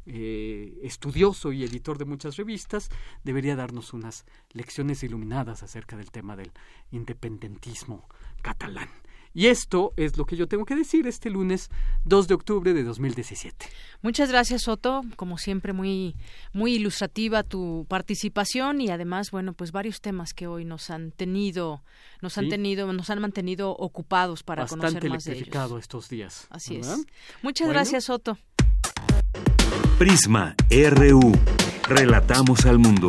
[SPEAKER 24] eh, estudioso y editor de muchas revistas, debería darnos unas lecciones iluminadas acerca del tema del independentismo catalán. Y esto es lo que yo tengo que decir este lunes 2 de octubre de 2017.
[SPEAKER 10] Muchas gracias, Otto. Como siempre, muy, muy ilustrativa tu participación y además, bueno, pues varios temas que hoy nos han tenido, nos han tenido, nos han mantenido ocupados para conocer más de ellos.
[SPEAKER 24] estos días.
[SPEAKER 10] Así es. Muchas gracias, Otto.
[SPEAKER 5] Prisma RU. Relatamos al mundo.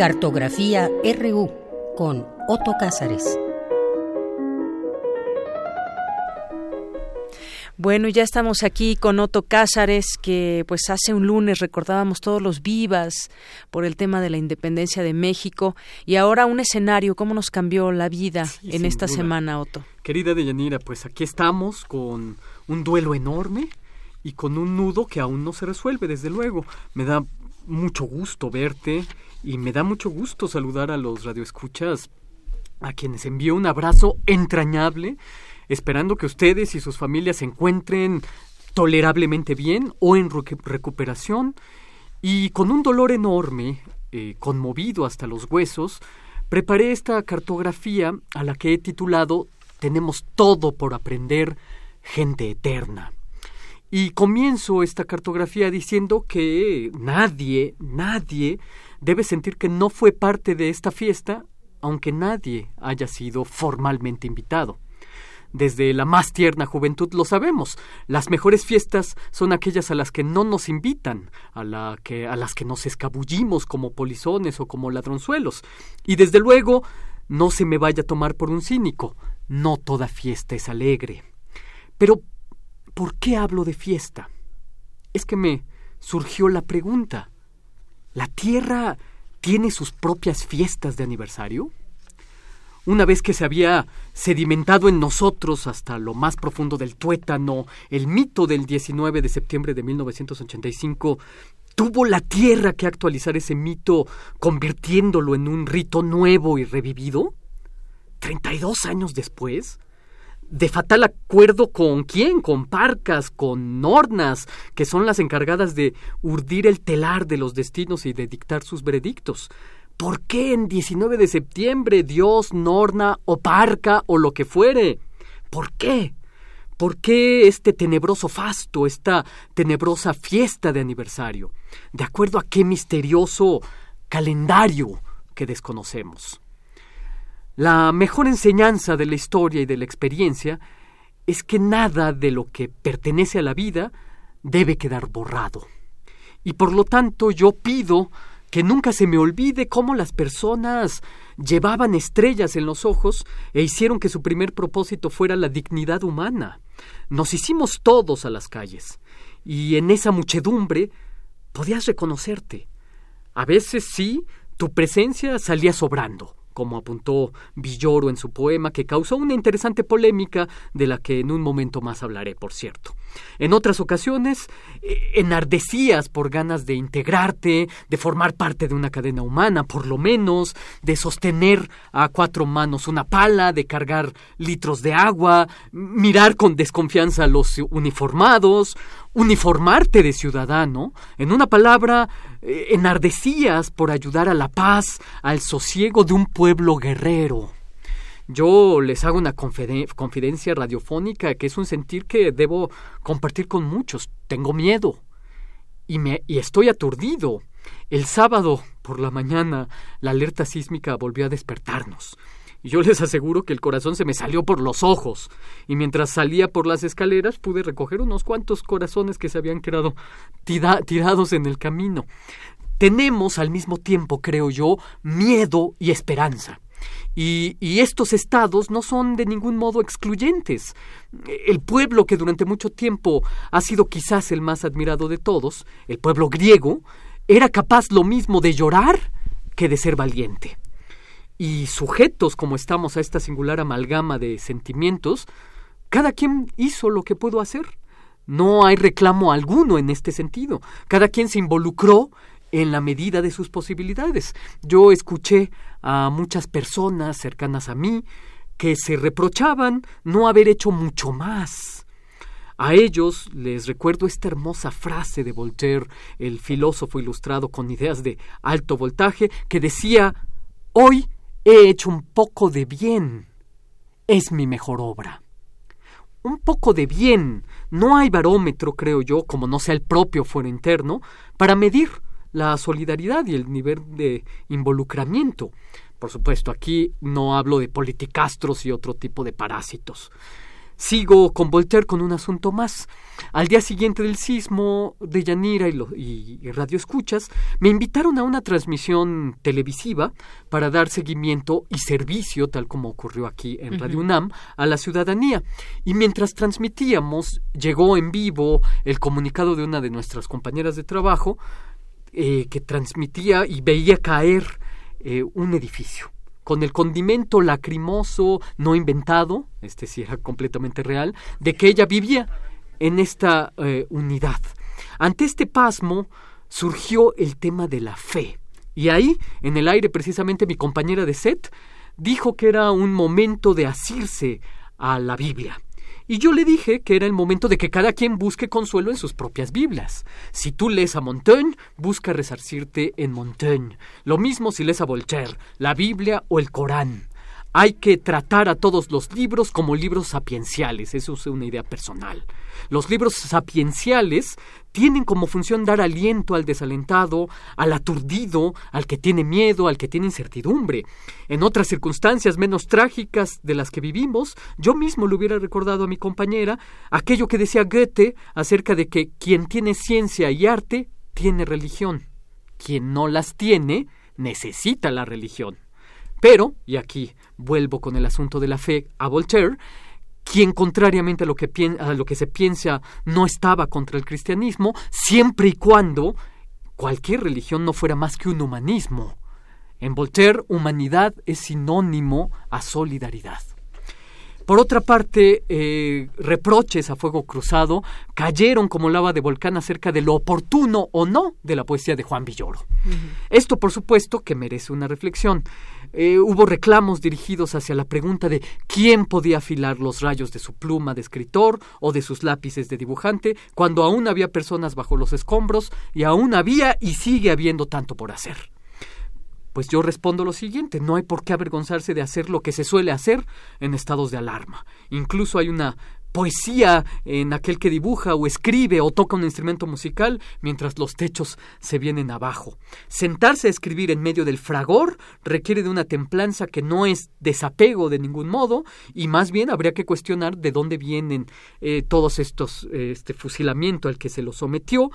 [SPEAKER 26] Cartografía RU con Otto Cázares.
[SPEAKER 10] Bueno, ya estamos aquí con Otto Cázares, que pues hace un lunes recordábamos todos los vivas por el tema de la independencia de México y ahora un escenario, cómo nos cambió la vida en esta semana, Otto.
[SPEAKER 24] Querida Deyanira, pues aquí estamos con un duelo enorme y con un nudo que aún no se resuelve, desde luego. Me da mucho gusto verte y me da mucho gusto saludar a los radioescuchas a quienes envío un abrazo entrañable, esperando que ustedes y sus familias se encuentren tolerablemente bien o en recuperación y con un dolor enorme, eh, conmovido hasta los huesos, preparé esta cartografía a la que he titulado Tenemos todo por aprender, gente eterna. Y comienzo esta cartografía diciendo que nadie, nadie debe sentir que no fue parte de esta fiesta, aunque nadie haya sido formalmente invitado. Desde la más tierna juventud lo sabemos. Las mejores fiestas son aquellas a las que no nos invitan, a, que, a las que nos escabullimos como polizones o como ladronzuelos. Y desde luego, no se me vaya a tomar por un cínico. No toda fiesta es alegre. Pero, ¿por qué hablo de fiesta? Es que me surgió la pregunta. ¿La Tierra tiene sus propias fiestas de aniversario? Una vez que se había sedimentado en nosotros hasta lo más profundo del tuétano el mito del 19 de septiembre de 1985, ¿tuvo la Tierra que actualizar ese mito convirtiéndolo en un rito nuevo y revivido? ¿32 años después? De fatal acuerdo con quién, con Parcas, con Nornas, que son las encargadas de urdir el telar de los destinos y de dictar sus veredictos. ¿Por qué en 19 de septiembre Dios, Norna o Parca o lo que fuere? ¿Por qué? ¿Por qué este tenebroso fasto, esta tenebrosa fiesta de aniversario? ¿De acuerdo a qué misterioso calendario que desconocemos? La mejor enseñanza de la historia y de la experiencia es que nada de lo que pertenece a la vida debe quedar borrado. Y por lo tanto yo pido que nunca se me olvide cómo las personas llevaban estrellas en los ojos e hicieron que su primer propósito fuera la dignidad humana. Nos hicimos todos a las calles, y en esa muchedumbre podías reconocerte. A veces sí, tu presencia salía sobrando, como apuntó Villoro en su poema, que causó una interesante polémica de la que en un momento más hablaré, por cierto. En otras ocasiones, eh, enardecías por ganas de integrarte, de formar parte de una cadena humana, por lo menos, de sostener a cuatro manos una pala, de cargar litros de agua, mirar con desconfianza a los uniformados, uniformarte de ciudadano, en una palabra, eh, enardecías por ayudar a la paz, al sosiego de un pueblo guerrero. Yo les hago una confidencia radiofónica que es un sentir que debo compartir con muchos. Tengo miedo y, me, y estoy aturdido. El sábado por la mañana la alerta sísmica volvió a despertarnos. Y yo les aseguro que el corazón se me salió por los ojos. Y mientras salía por las escaleras pude recoger unos cuantos corazones que se habían quedado tirados en el camino. Tenemos al mismo tiempo, creo yo, miedo y esperanza. Y, estos estados no son de ningún modo excluyentes. El pueblo que durante mucho tiempo ha sido quizás el más admirado de todos, el pueblo griego, era capaz lo mismo de llorar que de ser valiente. Y sujetos como estamos a esta singular amalgama de sentimientos, cada quien hizo lo que pudo hacer. No hay reclamo alguno en este sentido. Cada quien se involucró en la medida de sus posibilidades. Yo escuché a muchas personas cercanas a mí que se reprochaban no haber hecho mucho más. A ellos les recuerdo esta hermosa frase de Voltaire, el filósofo ilustrado con ideas de alto voltaje, que decía Hoy He hecho un poco de bien. Es mi mejor obra. Un poco de bien. No hay barómetro, creo yo, como no sea el propio fuero interno, para medir la solidaridad y el nivel de involucramiento. Por supuesto, aquí no hablo de politicastros y otro tipo de parásitos. Sigo con Voltaire con un asunto más. Al día siguiente del sismo de Yanira y, Radio Escuchas, me invitaron a una transmisión televisiva para dar seguimiento y servicio, tal como ocurrió aquí en Radio UNAM, a la ciudadanía. Y mientras transmitíamos, llegó en vivo el comunicado de una de nuestras compañeras de trabajo eh, que transmitía y veía caer eh, un edificio con el condimento lacrimoso no inventado, este sí era completamente real, de que ella vivía en esta eh, unidad. Ante este pasmo surgió el tema de la fe. Y ahí, en el aire, precisamente mi compañera de set dijo que era un momento de asirse a la Biblia. Y yo le dije que era el momento de que cada quien busque consuelo en sus propias Biblias. Si tú lees a Montaigne, busca resarcirte en Montaigne. Lo mismo si lees a Voltaire, la Biblia o el Corán. Hay que tratar a todos los libros como libros sapienciales, eso es una idea personal. Los libros sapienciales tienen como función dar aliento al desalentado, al aturdido, al que tiene miedo, al que tiene incertidumbre. En otras circunstancias menos trágicas de las que vivimos, yo mismo le hubiera recordado a mi compañera aquello que decía Goethe acerca de que quien tiene ciencia y arte tiene religión. Quien no las tiene necesita la religión. Pero, y aquí vuelvo con el asunto de la fe a Voltaire, quien contrariamente a lo, que a lo que se piensa no estaba contra el cristianismo, siempre y cuando cualquier religión no fuera más que un humanismo. En Voltaire, humanidad es sinónimo a solidaridad. Por otra parte, eh, reproches a fuego cruzado cayeron como lava de volcán acerca de lo oportuno o no de la poesía de Juan Villoro. Esto, por supuesto, que merece una reflexión. Eh, hubo reclamos dirigidos hacia la pregunta de quién podía afilar los rayos de su pluma de escritor o de sus lápices de dibujante, cuando aún había personas bajo los escombros y aún había y sigue habiendo tanto por hacer. Pues yo respondo lo siguiente, no hay por qué avergonzarse de hacer lo que se suele hacer en estados de alarma. Incluso hay una poesía en aquel que dibuja o escribe o toca un instrumento musical mientras los techos se vienen abajo. Sentarse a escribir en medio del fragor requiere de una templanza que no es desapego de ningún modo y más bien habría que cuestionar de dónde vienen eh, todos estos eh, este fusilamiento al que se lo sometió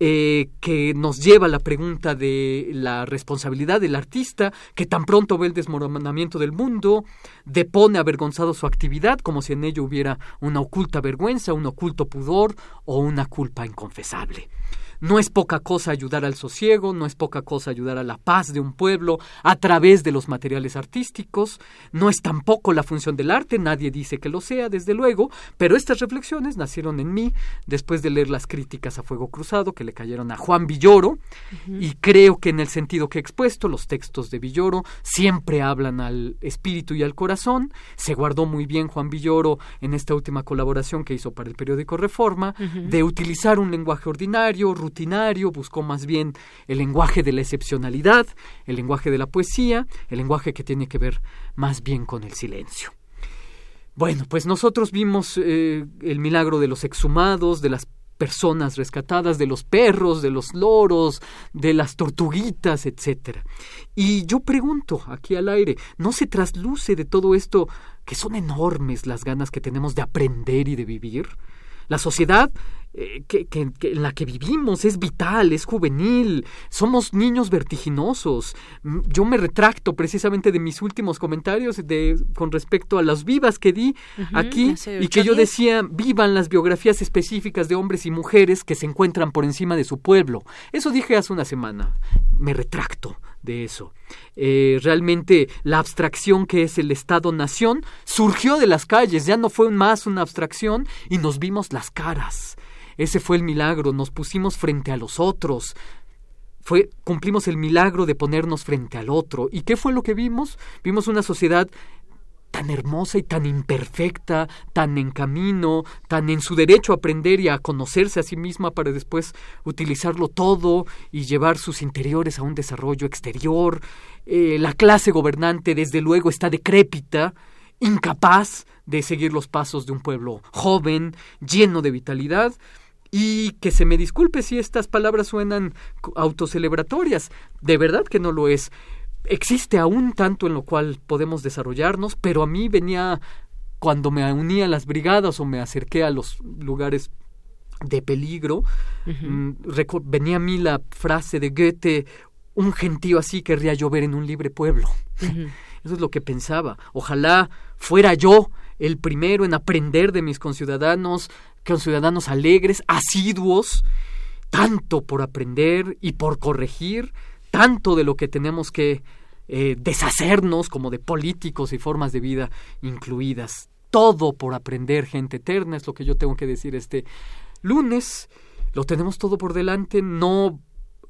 [SPEAKER 24] eh, que nos lleva a la pregunta de la responsabilidad del artista, que tan pronto ve el desmoronamiento del mundo, depone avergonzado su actividad, como si en ello hubiera una oculta vergüenza, un oculto pudor o una culpa inconfesable. No es poca cosa ayudar al sosiego, no es poca cosa ayudar a la paz de un pueblo a través de los materiales artísticos, no es tampoco la función del arte, nadie dice que lo sea, desde luego, pero estas reflexiones nacieron en mí después de leer las críticas a Fuego Cruzado que le cayeron a Juan Villoro, y creo que en el sentido que he expuesto, los textos de Villoro siempre hablan al espíritu y al corazón, se guardó muy bien Juan Villoro en esta última colaboración que hizo para el periódico Reforma, de utilizar un lenguaje ordinario, buscó más bien el lenguaje de la excepcionalidad, el lenguaje de la poesía, el lenguaje que tiene que ver más bien con el silencio. Bueno, pues nosotros vimos eh, el milagro de los exhumados, de las personas rescatadas, de los perros, de los loros, de las tortuguitas, etc. Y yo pregunto aquí al aire, ¿no se trasluce de todo esto que son enormes las ganas que tenemos de aprender y de vivir? La sociedad eh, que, en la que vivimos es vital, es juvenil, somos niños vertiginosos. Mm, yo me retracto precisamente de mis últimos comentarios de, con respecto a las vivas que di aquí y que yo decía, vivan las biografías específicas de hombres y mujeres que se encuentran por encima de su pueblo. Eso dije hace una semana, me retracto de eso. Eh, realmente la abstracción que es el Estado-Nación surgió de las calles, ya no fue más una abstracción y nos vimos las caras ese fue el milagro, nos pusimos frente a los otros. Fue, cumplimos el milagro de ponernos frente al otro. ¿Y qué fue lo que vimos? Vimos una sociedad tan hermosa y tan imperfecta, tan en camino, tan en su derecho a aprender y a conocerse a sí misma para después utilizarlo todo y llevar sus interiores a un desarrollo exterior. Eh, la clase gobernante, desde luego, está decrépita, incapaz de seguir los pasos de un pueblo joven, lleno de vitalidad. Y que se me disculpe si estas palabras suenan autocelebratorias. De verdad que no lo es. Existe aún tanto en lo cual podemos desarrollarnos, pero a mí venía cuando me uní a las brigadas o me acerqué a los lugares de peligro, mm, venía a mí la frase de Goethe, un gentío así querría llover en un libre pueblo. (laughs) Eso es lo que pensaba. Ojalá fuera yo el primero en aprender de mis conciudadanos, ciudadanos alegres, asiduos, tanto por aprender y por corregir, tanto de lo que tenemos que eh, deshacernos como de políticos y formas de vida incluidas. Todo por aprender, gente eterna, es lo que yo tengo que decir este lunes. Lo tenemos todo por delante, no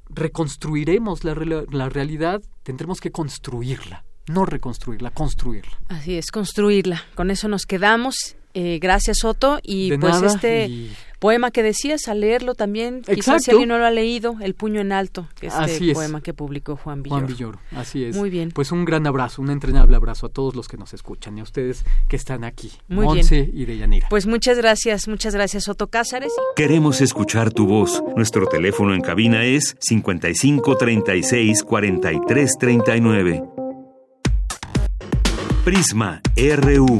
[SPEAKER 24] reconstruiremos la, la realidad, tendremos que construirla no reconstruirla, construirla.
[SPEAKER 10] Así es, construirla. Con eso nos quedamos. Eh, gracias, Soto. Y pues este poema que decías, a leerlo también. Quizás si alguien no lo ha leído, El puño en alto, este poema que publicó Juan Villoro.
[SPEAKER 24] Juan Villoro, así es.
[SPEAKER 10] Muy bien.
[SPEAKER 24] Pues un gran abrazo, un entrenable abrazo a todos los que nos escuchan y a ustedes que están aquí. Muy Monse bien. y Deyanira.
[SPEAKER 10] Pues muchas gracias, muchas gracias, Soto Cázares.
[SPEAKER 3] Queremos escuchar tu voz. Nuestro teléfono en cabina es 55 36 43 39. Prisma RU.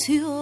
[SPEAKER 3] canción.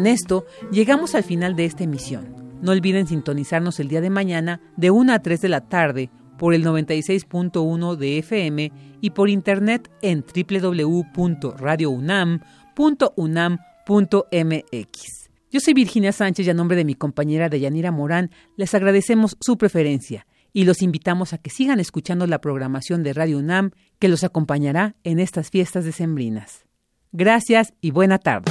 [SPEAKER 1] Con esto llegamos al final de esta emisión. No olviden sintonizarnos el día de mañana de 1 a 3 de la tarde por el 96.1 de FM y por internet en www.radiounam.unam.mx. Yo soy Virginia Sánchez y a nombre de mi compañera Deyanira Morán les agradecemos su preferencia y los invitamos a que sigan escuchando la programación de Radio UNAM que los acompañará en estas fiestas decembrinas. Gracias y buena tarde.